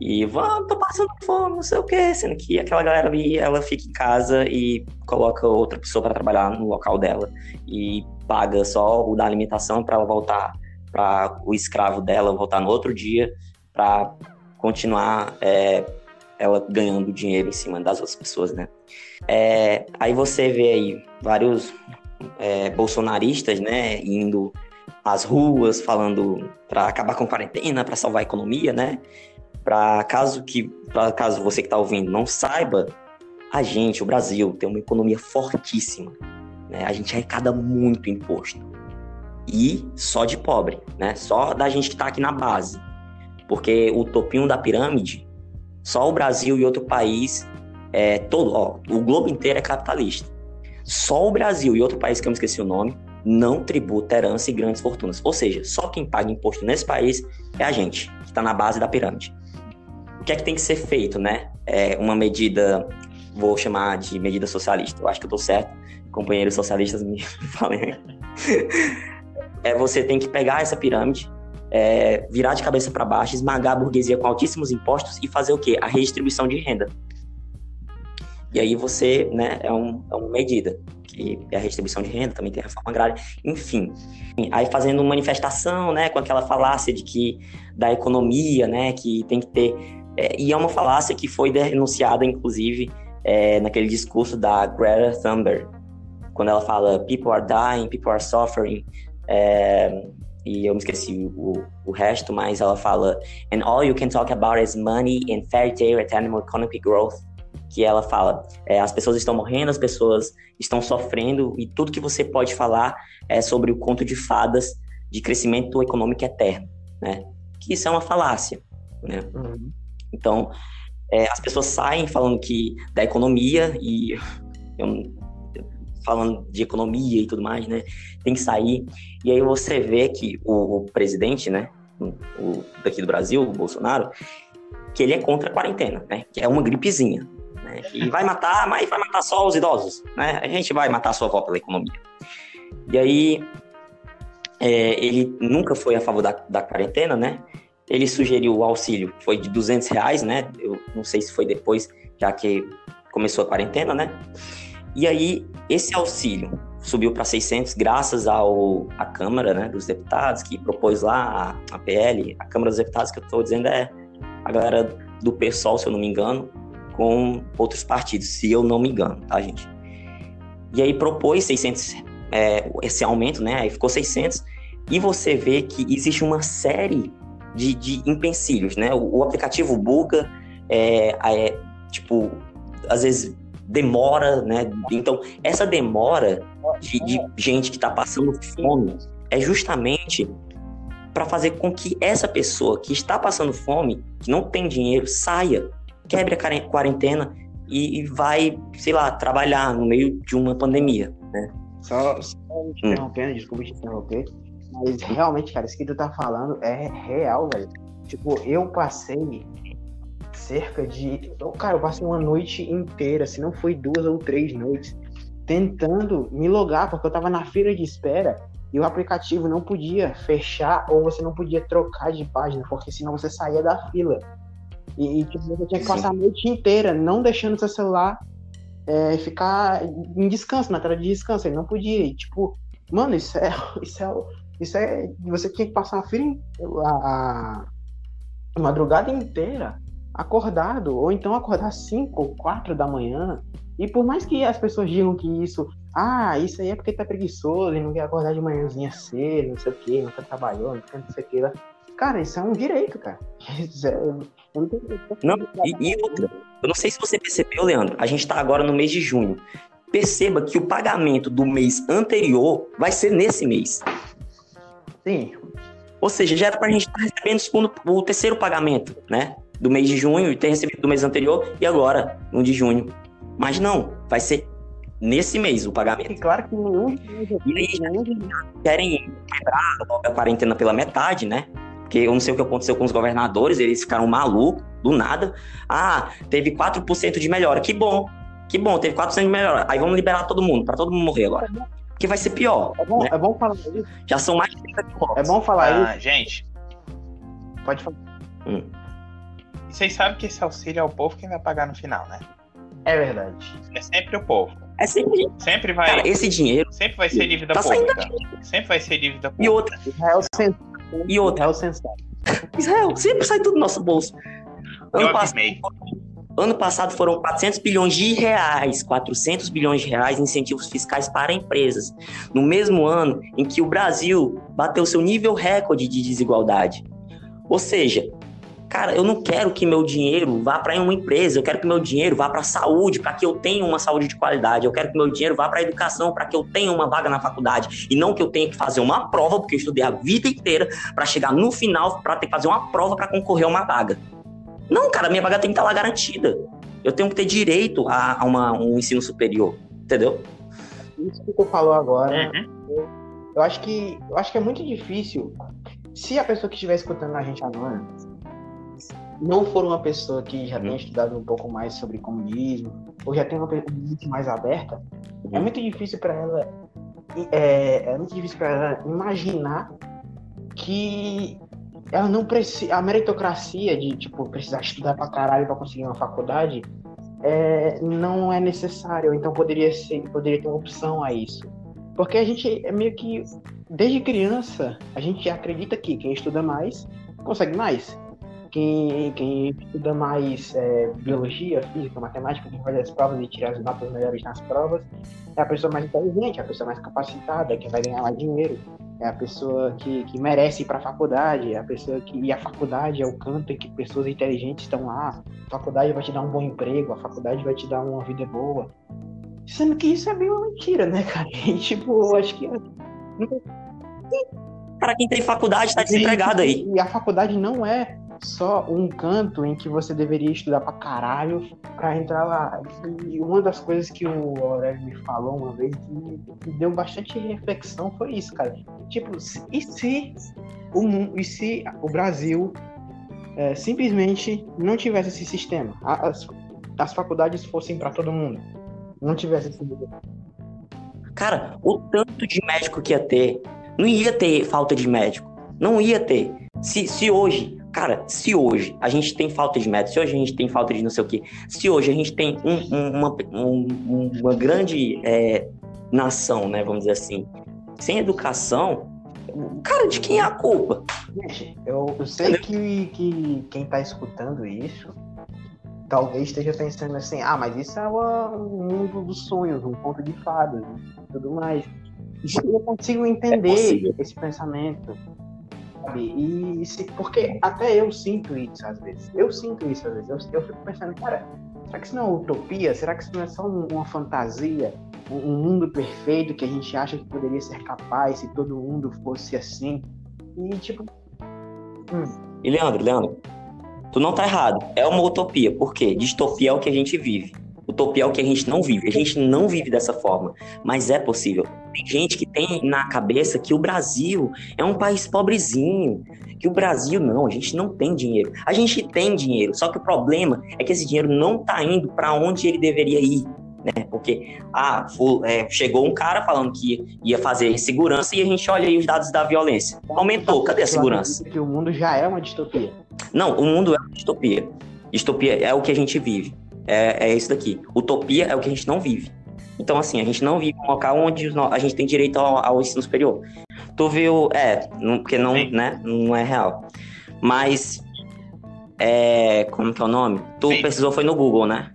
E, vamos, tô passando fome, não sei o quê. Sendo que aquela galera ali, ela fica em casa e coloca outra pessoa para trabalhar no local dela. E paga só o da alimentação para ela voltar, para o escravo dela voltar no outro dia, para continuar é, ela ganhando dinheiro em cima das outras pessoas, né? É, aí você vê aí vários é, bolsonaristas, né, indo às ruas falando para acabar com a quarentena, para salvar a economia, né? Para caso que, para caso você que está ouvindo não saiba, a gente, o Brasil, tem uma economia fortíssima, né? A gente arrecada muito imposto e só de pobre, né? Só da gente que está aqui na base, porque o topinho da pirâmide, só o Brasil e outro país, é todo, ó, o globo inteiro é capitalista. Só o Brasil e outro país que eu me esqueci o nome não tributa herança e grandes fortunas. Ou seja, só quem paga imposto nesse país é a gente, que está na base da pirâmide. O que é que tem que ser feito, né? É uma medida, vou chamar de medida socialista. Eu acho que eu tô certo. Companheiros socialistas me falem. É você tem que pegar essa pirâmide, é, virar de cabeça para baixo, esmagar a burguesia com altíssimos impostos e fazer o quê? A redistribuição de renda. E aí você, né, é, um, é uma medida que é a redistribuição de renda, também tem a reforma agrária, enfim. Aí fazendo manifestação, né, com aquela falácia de que da economia, né, que tem que ter é, e é uma falácia que foi denunciada, inclusive, é, naquele discurso da Greta Thunberg, quando ela fala "People are dying, people are suffering", é, e eu me esqueci o, o resto, mas ela fala "And all you can talk about is money and fairy tale and animal economic growth", que ela fala é, as pessoas estão morrendo, as pessoas estão sofrendo e tudo que você pode falar é sobre o conto de fadas de crescimento econômico eterno, né? Que isso é uma falácia, né? Uhum. Então, é, as pessoas saem falando que da economia e eu, falando de economia e tudo mais, né? Tem que sair. E aí você vê que o, o presidente, né? O, daqui do Brasil, o Bolsonaro, que ele é contra a quarentena, né? Que é uma gripezinha. E vai matar, mas vai matar só os idosos, né? A gente vai matar a sua avó pela economia. E aí, é, ele nunca foi a favor da, da quarentena, né? Ele sugeriu o auxílio, foi de 200 reais, né? Eu não sei se foi depois, já que começou a quarentena, né? E aí, esse auxílio subiu para 600 graças ao à Câmara né, dos Deputados, que propôs lá a, a PL. A Câmara dos Deputados, que eu estou dizendo, é a galera do PSOL, se eu não me engano, com outros partidos, se eu não me engano, tá, gente? E aí propôs 600, é, esse aumento, né? Aí ficou 600. E você vê que existe uma série de, de empecilhos, né? O, o aplicativo buga, é, é, tipo, às vezes demora, né? Então, essa demora de, de gente que está passando fome é justamente para fazer com que essa pessoa que está passando fome, que não tem dinheiro, saia, quebre a quarentena e, e vai, sei lá, trabalhar no meio de uma pandemia, né? Só, só te interrompendo, desculpa te interromper, mas realmente, cara, isso que tu tá falando é real, velho. Tipo, eu passei cerca de. eu, Cara, eu passei uma noite inteira, se não foi duas ou três noites, tentando me logar, porque eu tava na fila de espera e o aplicativo não podia fechar ou você não podia trocar de página, porque senão você saía da fila. E, e tipo, você tinha que passar a noite inteira não deixando seu celular é, ficar em descanso, na tela de descanso. Ele não podia. E, tipo, mano, isso é. Isso é, isso é. Você tinha que passar a, a, a madrugada inteira acordado, ou então acordar 5 ou 4 da manhã. E por mais que as pessoas digam que isso, ah, isso aí é porque tá preguiçoso e não quer acordar de manhãzinha cedo, não sei o que, não tá trabalhando, não sei o que lá. Cara, isso é um direito, cara. É, não, e, e outra, eu não sei se você percebeu, Leandro, a gente tá agora no mês de junho. Perceba que o pagamento do mês anterior vai ser nesse mês. Sim. Ou seja, já era pra gente estar tá recebendo o, segundo, o terceiro pagamento, né? Do mês de junho e ter recebido do mês anterior e agora, no de junho. Mas não, vai ser nesse mês o pagamento. E claro que nenhum. E aí, querem quebrar a quarentena pela metade, né? Porque eu não sei o que aconteceu com os governadores, eles ficaram malucos, do nada. Ah, teve 4% de melhora. Que bom, que bom, teve 4% de melhora. Aí vamos liberar todo mundo, para todo mundo morrer agora. Que vai ser pior. É bom, né? é bom falar isso. Já são mais de 30 É bom falar ah, isso. Gente. Pode falar. Hum. Vocês sabem que esse auxílio é o povo quem vai pagar no final, né? É verdade. É sempre o povo. É sempre. Sempre vai. Cara, esse dinheiro. Sempre vai ser dívida tá pública. Sempre vai ser dívida pública. E outra. Israel sensato. E outra. Israel sensato. Israel, sempre sai tudo do nosso bolso. Eu Ano, pass... ano passado foram 400 bilhões de reais, 400 bilhões de reais em incentivos fiscais para empresas. No mesmo ano em que o Brasil bateu seu nível recorde de desigualdade. Ou seja, Cara, eu não quero que meu dinheiro vá para uma empresa, eu quero que meu dinheiro vá para a saúde, para que eu tenha uma saúde de qualidade. Eu quero que meu dinheiro vá para a educação, para que eu tenha uma vaga na faculdade. E não que eu tenha que fazer uma prova, porque eu estudei a vida inteira para chegar no final para ter que fazer uma prova para concorrer a uma vaga. Não, cara, minha vaga tem que estar lá garantida. Eu tenho que ter direito a, a uma, um ensino superior, entendeu? Isso que tu falou agora, uhum. eu, eu acho que eu acho que é muito difícil. Se a pessoa que estiver escutando a gente agora não for uma pessoa que já tenha uhum. estudado um pouco mais sobre comunismo, ou já tem uma mente mais aberta, é uhum. muito difícil para ela é, é, muito difícil para ela imaginar que ela não precisa a meritocracia de tipo precisar estudar para caralho para conseguir uma faculdade é, não é necessário então poderia ser poderia ter uma opção a isso porque a gente é meio que desde criança a gente acredita que quem estuda mais consegue mais quem, quem estuda mais é, biologia, física, matemática, quem faz as provas e tira as notas melhores nas provas, é a pessoa mais inteligente, é a pessoa mais capacitada, que vai ganhar mais dinheiro, é a pessoa que, que merece ir para a faculdade, é a pessoa que. E a faculdade é o canto em que pessoas inteligentes estão lá. A faculdade vai te dar um bom emprego, a faculdade vai te dar uma vida boa. Sendo que isso é bem uma mentira, né, cara? E, tipo, acho que. Cara, quem tem faculdade está desempregado aí. E a faculdade não é só um canto em que você deveria estudar pra caralho pra entrar lá. E uma das coisas que o Aurélio me falou uma vez que me deu bastante reflexão foi isso, cara. Tipo, e se o, e se o Brasil é, simplesmente não tivesse esse sistema? As, as faculdades fossem para todo mundo. Não tivesse esse Cara, o tanto de médico que ia ter, não ia ter falta de médico. Não ia ter. Se, se hoje Cara, se hoje a gente tem falta de método, se hoje a gente tem falta de não sei o quê, se hoje a gente tem um, um, uma, um, uma grande é, nação, né, vamos dizer assim, sem educação, cara, de quem é a culpa? Gente, eu, eu sei que, que quem tá escutando isso talvez esteja pensando assim, ah, mas isso é um mundo dos sonhos, um conto de fadas e tudo mais. Eu consigo entender é esse pensamento sabe? E se, porque até eu sinto isso às vezes. Eu sinto isso às vezes. Eu, eu fico pensando, cara, será que isso não é utopia? Será que isso não é só um, uma fantasia? Um, um, mundo perfeito que a gente acha que poderia ser capaz se todo mundo fosse assim? E tipo. Hum. E Leandro, Leandro, tu não tá errado. É uma utopia. Por quê? Distopia é o que a gente vive. Utopia é o que a gente não vive. A gente não vive dessa forma, mas é possível. Tem gente que tem na cabeça que o Brasil é um país pobrezinho, que o Brasil não, a gente não tem dinheiro. A gente tem dinheiro, só que o problema é que esse dinheiro não está indo para onde ele deveria ir. Né? Porque ah, é, chegou um cara falando que ia fazer segurança e a gente olha aí os dados da violência. Aumentou, cadê a segurança? Que o mundo já é uma distopia. Não, o mundo é uma distopia. Distopia é o que a gente vive. É, é isso daqui. Utopia é o que a gente não vive. Então, assim, a gente não vive um local onde a gente tem direito ao, ao ensino superior. Tu viu, é, não, porque não, Sim. né, não é real. Mas, é, como que é o nome? Tu Sim. pesquisou foi no Google, né?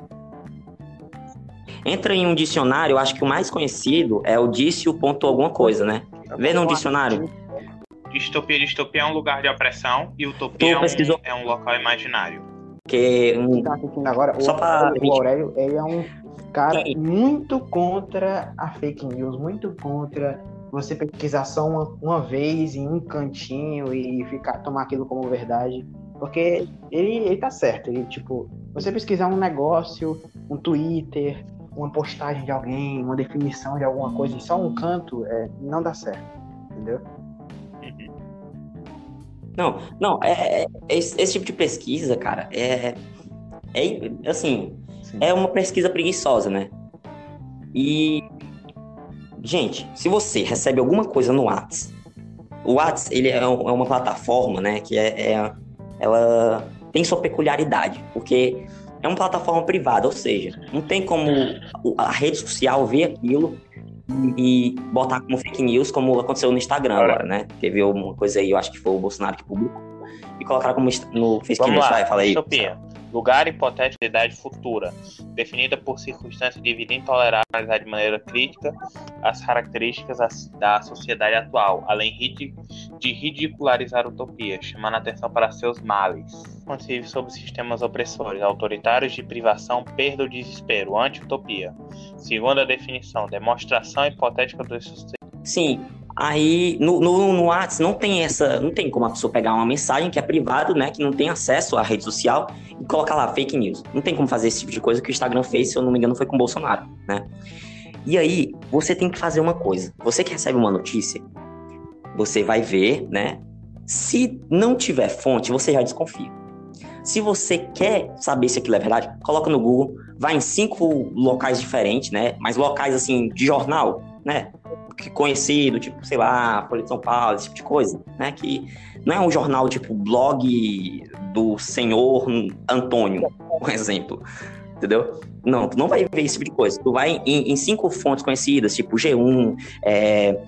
Entra em um dicionário, eu acho que o mais conhecido é o dício ponto alguma coisa, né? Vê num dicionário. Distopia, distopia é um lugar de opressão e utopia é um, é um local imaginário. Que um, tá assistindo agora, Só o, pra- Aurélio, o Aurélio, ele é um cara muito contra a fake news, muito contra você pesquisar só uma, uma vez em um cantinho e ficar tomar aquilo como verdade. Porque ele, ele tá certo. Ele, tipo, você pesquisar um negócio, um Twitter, uma postagem de alguém, uma definição de alguma coisa em só um canto, é, não dá certo. Entendeu? Não, não, é, é- esse, esse tipo de pesquisa, cara, é, é assim, Sim. é uma pesquisa preguiçosa, né? E, gente, se você recebe alguma coisa no Whats, o Whats, ele é, é uma plataforma, né, que é, é- ela tem sua peculiaridade, porque é uma plataforma privada, ou seja, não tem como a rede social ver aquilo e, botar como fake news, como aconteceu no Instagram Ora. agora, né? Teve uma coisa aí, eu acho que foi o Bolsonaro que publicou, e colocaram como no fake Vamos news, lá, vai, fala aí. Lugar hipotético de idade futura, definida por circunstâncias de vida intoleráveis analisar de maneira crítica as características as- da sociedade atual, além de ridicularizar a utopia, chamando a atenção para seus males. Conceito sobre sistemas opressores, autoritários de privação, perda ou desespero, anti-utopia. Segunda definição, demonstração hipotética do sucesso. Sim. Aí no, no, no Whats não tem essa. Não tem como a pessoa pegar uma mensagem que é privado, né? Que não tem acesso à rede social e colocar lá fake news. Não tem como fazer esse tipo de coisa que o Instagram fez, se eu não me engano, foi com o Bolsonaro, né? E aí, você tem que fazer uma coisa. Você que recebe uma notícia, você vai ver, né? Se não tiver fonte, você já desconfia. Se você quer saber se aquilo é verdade, coloca no Google, vai em cinco locais diferentes, né? Mas locais assim de jornal, né? Que conhecido, tipo, sei lá, Folha de São Paulo, esse tipo de coisa, né? Que não é um jornal tipo blog do senhor Antônio, por exemplo. Entendeu? Não, tu não vai ver esse tipo de coisa. Tu vai em, em cinco fontes conhecidas, tipo G1, é,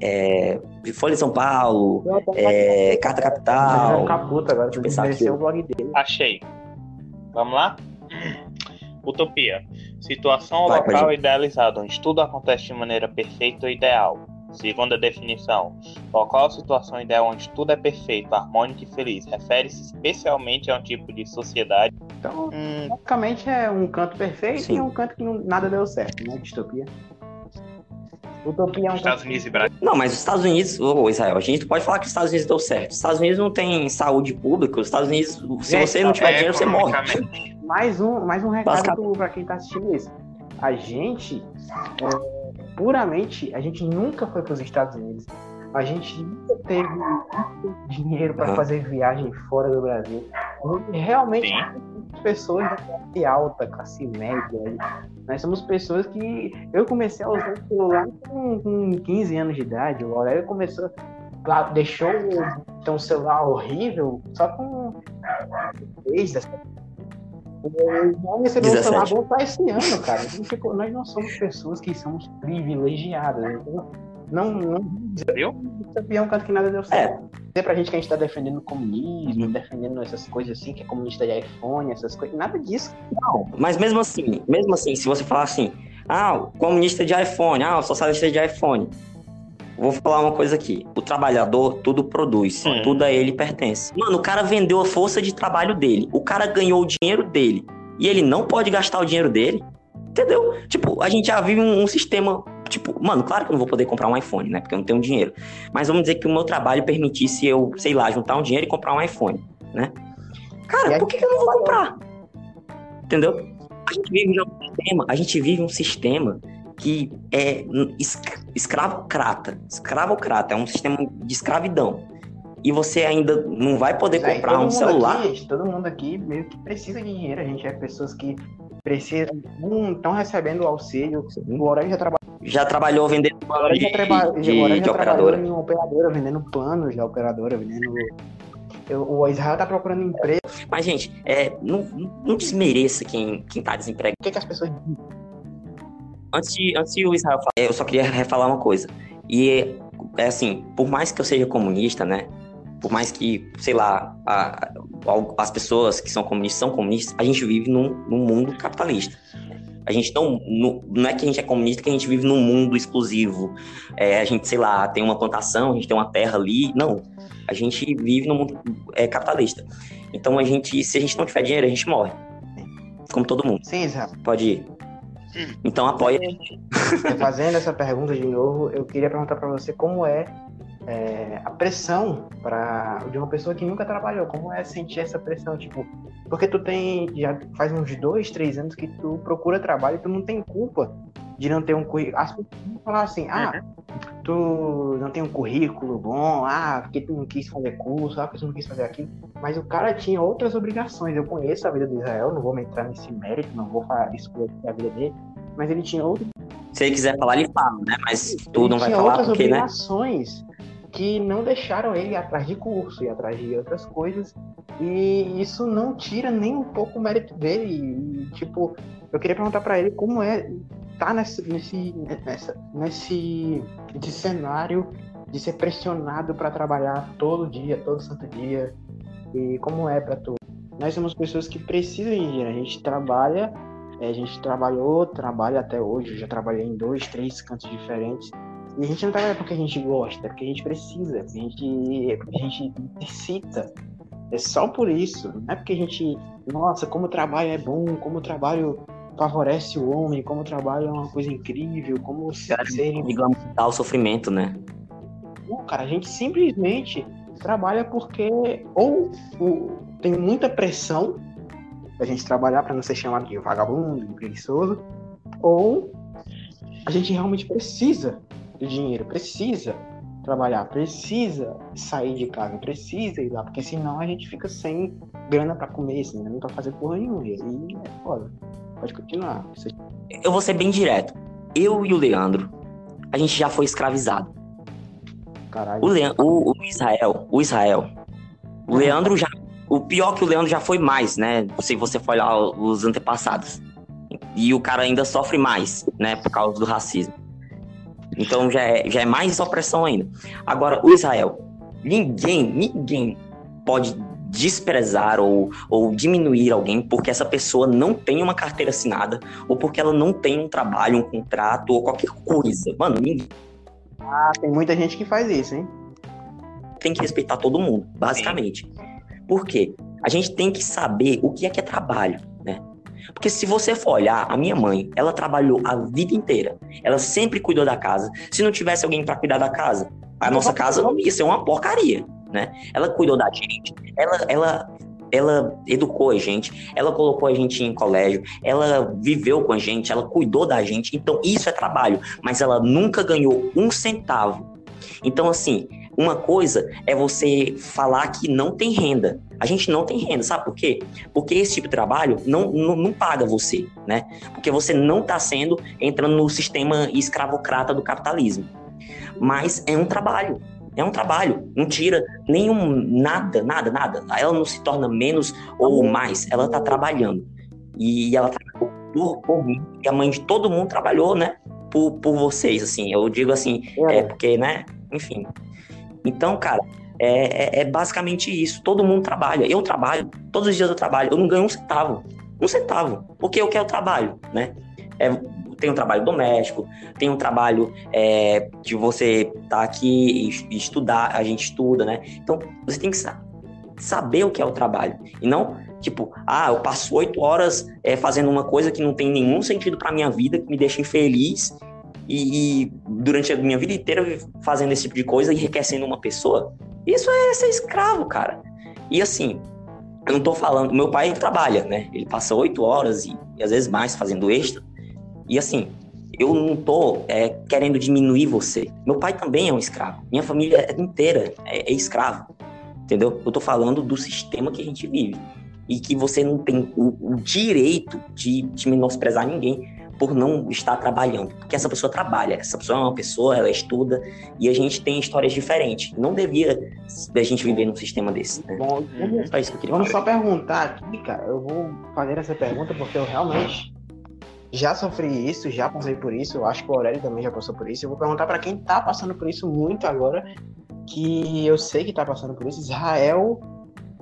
é, Folha de São Paulo, é, Carta Capital. ficar puto agora, Deixa eu porque pensar aqui. o blog dele. Achei. Vamos lá? Utopia. Situação ou Vai, local pode idealizado, onde tudo acontece de maneira perfeita ou ideal. Segunda definição. Local ou situação ideal onde tudo é perfeito, harmônico e feliz. Refere-se especialmente a um tipo de sociedade. Então, Hum, basicamente é um canto perfeito Sim. e um canto que nada deu certo, né? Distopia. Utopia é um Estados canto Unidos e Brasil. Não, mas os Estados Unidos, ô Israel, a gente pode falar que os Estados Unidos deu certo. Os Estados Unidos não tem saúde pública, os Estados Unidos, se você não tiver É, dinheiro, você morre mais um, mais um recado para quem está assistindo isso. A gente, é, puramente, a gente nunca foi para os Estados Unidos. A gente nunca teve dinheiro para uhum. fazer viagem fora do Brasil. Realmente, pessoas da classe alta, classe média. Nós somos pessoas que. Eu comecei a usar o celular com, com 15 anos de idade. O Aurélio começou. Deixou então, um celular horrível só com 16, nós recebemos 17. salário esse ano, cara. Ficou, nós não somos pessoas que somos privilegiadas. Então, não, não, entendeu? Campeão, cara, que nada deu é. certo. É. Dizer pra gente que a gente tá defendendo o comunismo, defendendo essas coisas assim, que é comunista de iPhone, essas coisas, nada disso, não. Mas mesmo assim, mesmo assim, se você falar assim, ah, comunista de iPhone, ah, socialista de iPhone, Vou falar uma coisa aqui. O trabalhador tudo produz, Sim. tudo a ele pertence. Mano, o cara vendeu a força de trabalho dele. O cara ganhou o dinheiro dele. E ele não pode gastar o dinheiro dele. Entendeu? Tipo, a gente já vive um, um sistema. Tipo, mano, claro que eu não vou poder comprar um iPhone, né? Porque eu não tenho dinheiro. Mas vamos dizer que o meu trabalho permitisse eu, sei lá, juntar um dinheiro e comprar um iPhone, né? Cara, por que, que eu não vou comprar? Entendeu? A gente vive já um sistema, a gente vive um sistema que é es- escravocrata. Escravocrata, é um sistema de escravidão. E você ainda não vai poder aí, comprar um celular. Aqui, gente, todo mundo aqui meio que precisa de dinheiro. A gente é pessoas que precisam, estão recebendo auxílio. O Aurélio já trabalhou, Já trabalhou vendendo o Aurélio de, traba- de- de trabalhou operadora. em operadora, vendendo panos da operadora, vendendo Eu, o Israel tá procurando emprego. Mas, gente, é, não, não desmereça quem, quem tá desempregado. O que, que as pessoas Antes de, antes de o Israel falar, eu só queria refalar uma coisa. E é assim, por mais que eu seja comunista, né? Por mais que, sei lá, a, a, as pessoas que são comunistas são comunistas, a gente vive num, num mundo capitalista. A gente não, não, não é que a gente é comunista, que a gente vive num mundo exclusivo. É, a gente, sei lá, tem uma plantação, a gente tem uma terra ali. Não. A gente vive num mundo é, capitalista. Então, a gente, se a gente não tiver dinheiro, a gente morre. Como todo mundo. Sim, Israel. Pode ir. Então apoia. Fazendo essa pergunta de novo, eu queria perguntar para você como é, é a pressão para de uma pessoa que nunca trabalhou, como é sentir essa pressão, tipo, porque tu tem já faz uns dois, três anos que tu procura trabalho e tu não tem culpa de não ter um currículo. As pessoas vão falar assim, ah, tu não tem um currículo bom, ah, porque tu não quis fazer curso, ah, porque tu não quis fazer aquilo. Mas o cara tinha outras obrigações. Eu conheço a vida de Israel, não vou entrar nesse mérito, não vou falar isso a vida dele, mas ele tinha outras. Se ele quiser falar, ele fala, né? Mas tu ele não vai falar outras porque, né? obrigações que não deixaram ele atrás de curso e atrás de outras coisas. E isso não tira nem um pouco o mérito dele. E, tipo, eu queria perguntar para ele como é tá nesse, nesse, nessa, nesse, nesse cenário de ser pressionado para trabalhar todo dia, todo santo dia. E como é para tu? Nós somos pessoas que precisam de dinheiro. A gente trabalha, é, a gente trabalhou, trabalha até hoje. Eu já trabalhei em dois, três cantos diferentes. E a gente não trabalha porque a gente gosta, porque a gente precisa, a gente, a gente necessita. É só por isso. Não é porque a gente, nossa, como o trabalho é bom, como o trabalho favorece o homem, como o trabalho é uma coisa incrível, como cara, ser... Digamos, dá o sofrimento, né? Não, cara, a gente simplesmente trabalha porque ou, ou tem muita pressão a gente trabalhar para não ser chamado de vagabundo, de preguiçoso, ou a gente realmente precisa de dinheiro, precisa trabalhar, precisa sair de casa, precisa ir lá, porque senão a gente fica sem grana para comer, sem grana para fazer porra nenhuma. E é foda. Pode continuar. Eu vou ser bem direto. Eu e o Leandro, a gente já foi escravizado. Caralho. O, Leandro, o, o Israel, o Israel, o Leandro já. O pior que o Leandro já foi mais, né? Se você for olhar os antepassados. E o cara ainda sofre mais, né? Por causa do racismo. Então já é, já é mais opressão ainda. Agora, o Israel, ninguém, ninguém pode desprezar ou, ou diminuir alguém porque essa pessoa não tem uma carteira assinada ou porque ela não tem um trabalho, um contrato ou qualquer coisa. Mano, ninguém. Ah, tem muita gente que faz isso, hein? Tem que respeitar todo mundo, basicamente. Por quê? A gente tem que saber o que é que é trabalho, né? Porque se você for olhar, a minha mãe, ela trabalhou a vida inteira. Ela sempre cuidou da casa. Se não tivesse alguém para cuidar da casa, a nossa casa não ia ser uma porcaria né? Ela cuidou da gente, ela, ela, ela educou a gente, ela colocou a gente em colégio, ela viveu com a gente, ela cuidou da gente. Então, isso é trabalho, mas ela nunca ganhou um centavo. Então, assim, uma coisa é você falar que não tem renda. A gente não tem renda, sabe por quê? Porque esse tipo de trabalho não, não, não paga você, né? Porque você não está sendo entrando no sistema escravocrata do capitalismo. Mas é um trabalho. É um trabalho, não tira nenhum nada, nada, nada. Ela não se torna menos ou mais, ela tá trabalhando. E ela trabalhou por, por mim, e a mãe de todo mundo trabalhou, né? Por, por vocês, assim. Eu digo assim, é, é porque, né? Enfim. Então, cara, é, é, é, basicamente isso. Todo mundo trabalha. Eu trabalho, todos os dias eu trabalho. Eu não ganho um centavo. Um centavo. Porque eu quero trabalho, né? É, tem um trabalho doméstico, tem um trabalho é, de você tá aqui e estudar, a gente estuda, né? Então, você tem que saber o que é o trabalho. E não, tipo, ah, eu passo oito horas é, fazendo uma coisa que não tem nenhum sentido para minha vida, que me deixa infeliz, e, e, durante a minha vida inteira fazendo esse tipo de coisa, enriquecendo uma pessoa. Isso é ser escravo, cara. E assim, eu não tô falando, meu pai trabalha, né? Ele passa oito horas e, e às vezes mais fazendo extra. E assim, eu não tô é, querendo diminuir você. Meu pai também é um escravo. Minha família inteira é, é escravo. Entendeu? Eu tô falando do sistema que a gente vive. E que você não tem o, o direito de, de menosprezar ninguém por não estar trabalhando. Porque essa pessoa trabalha, essa pessoa é uma pessoa, ela estuda, e a gente tem histórias diferentes. Não devia da gente viver num sistema desse, né? Bom, vamos, Só isso que eu queria vamos falar. só perguntar aqui, cara. Eu vou fazer essa pergunta porque eu realmente já sofri isso, já passei por isso. Eu acho que o Aurélio também já passou por isso. Eu vou perguntar pra quem tá passando por isso muito agora, que eu sei que tá passando por isso. Israel,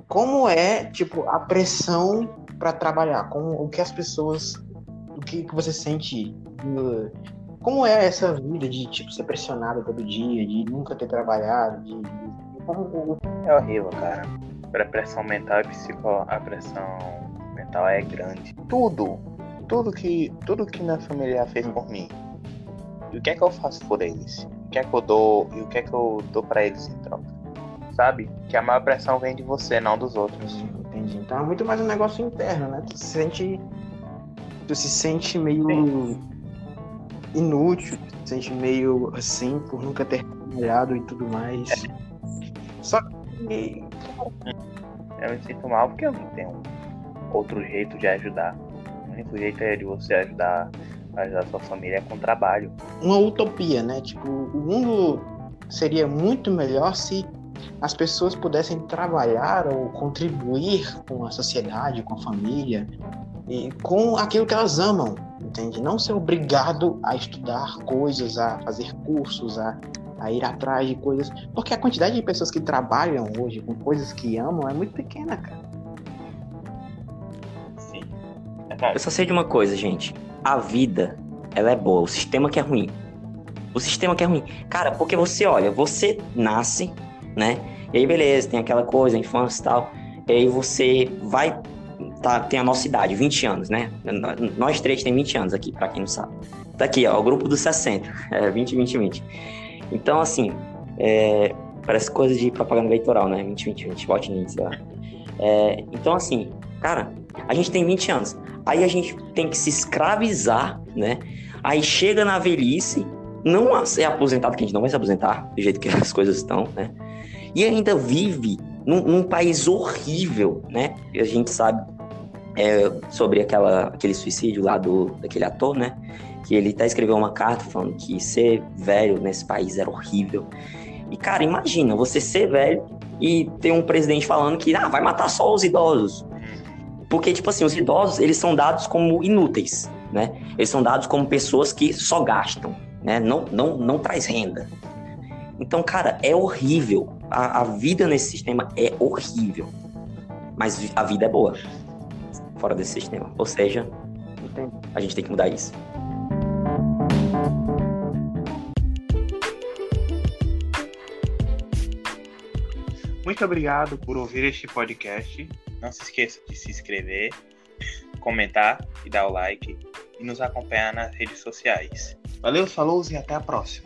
como é, tipo, a pressão pra trabalhar? Como, o que as pessoas. O que, que você sente? Como é essa vida de, tipo, ser pressionado todo dia, de nunca ter trabalhado, de. É horrível, cara. A pressão mental e psico... a pressão mental é grande. Tudo, tudo que, tudo que minha família fez por mim. E o que é que eu faço por eles? O que é que eu dou e o que é que eu dou pra eles em troca? Sabe? Que a maior pressão vem de você, não dos outros. Entendi. Então é muito mais um negócio interno, né? Tu se sente. Tu se sente meio inútil, tu se sente meio assim por nunca ter trabalhado e tudo mais. Só que. Eu me sinto mal porque eu não tenho outro jeito de ajudar. O único jeito é de você ajudar, ajudar a sua família é com trabalho. Uma utopia, né? Tipo, o mundo seria muito melhor se as pessoas pudessem trabalhar ou contribuir com a sociedade, com a família e com aquilo que elas amam, entende? Não ser obrigado a estudar coisas, a fazer cursos, a, a ir atrás de coisas, porque a quantidade de pessoas que trabalham hoje com coisas que amam é muito pequena, cara. Eu só sei de uma coisa, gente. A vida, ela é boa. O sistema que é ruim. O sistema que é ruim. Cara, porque você olha, você nasce, né? E aí, beleza, tem aquela coisa, infância e tal. E aí você vai. Tá, tem a nossa idade, 20 anos, né? Nós três tem 20 anos aqui, pra quem não sabe. Tá aqui, ó, o grupo dos 60. É, 20, 20, 20. Então, assim, é, parece coisa de propaganda eleitoral, né? 20, 20, 20, vote nisso, sei lá. É, então, assim, cara, a gente tem 20 anos. Aí a gente tem que se escravizar, né? Aí chega na velhice, não ser aposentado, que a gente não vai se aposentar, do jeito que as coisas estão, né? E ainda vive num, num país horrível, né? E a gente sabe é, sobre aquela, aquele suicídio lá do, daquele ator, né? Que ele até escreveu uma carta falando que ser velho nesse país era horrível. E, cara, imagina você ser velho e ter um presidente falando que ah, vai matar só os idosos. Porque, tipo assim, os idosos, eles são dados como inúteis, né? Eles são dados como pessoas que só gastam, né? Não, não, não traz renda. Então, cara, é horrível. A, a vida nesse sistema é horrível. Mas a vida é boa. Fora desse sistema. Ou seja, a gente tem que mudar isso. Muito obrigado por ouvir este podcast. Não se esqueça de se inscrever, comentar e dar o like e nos acompanhar nas redes sociais. Valeu, falou e até a próxima.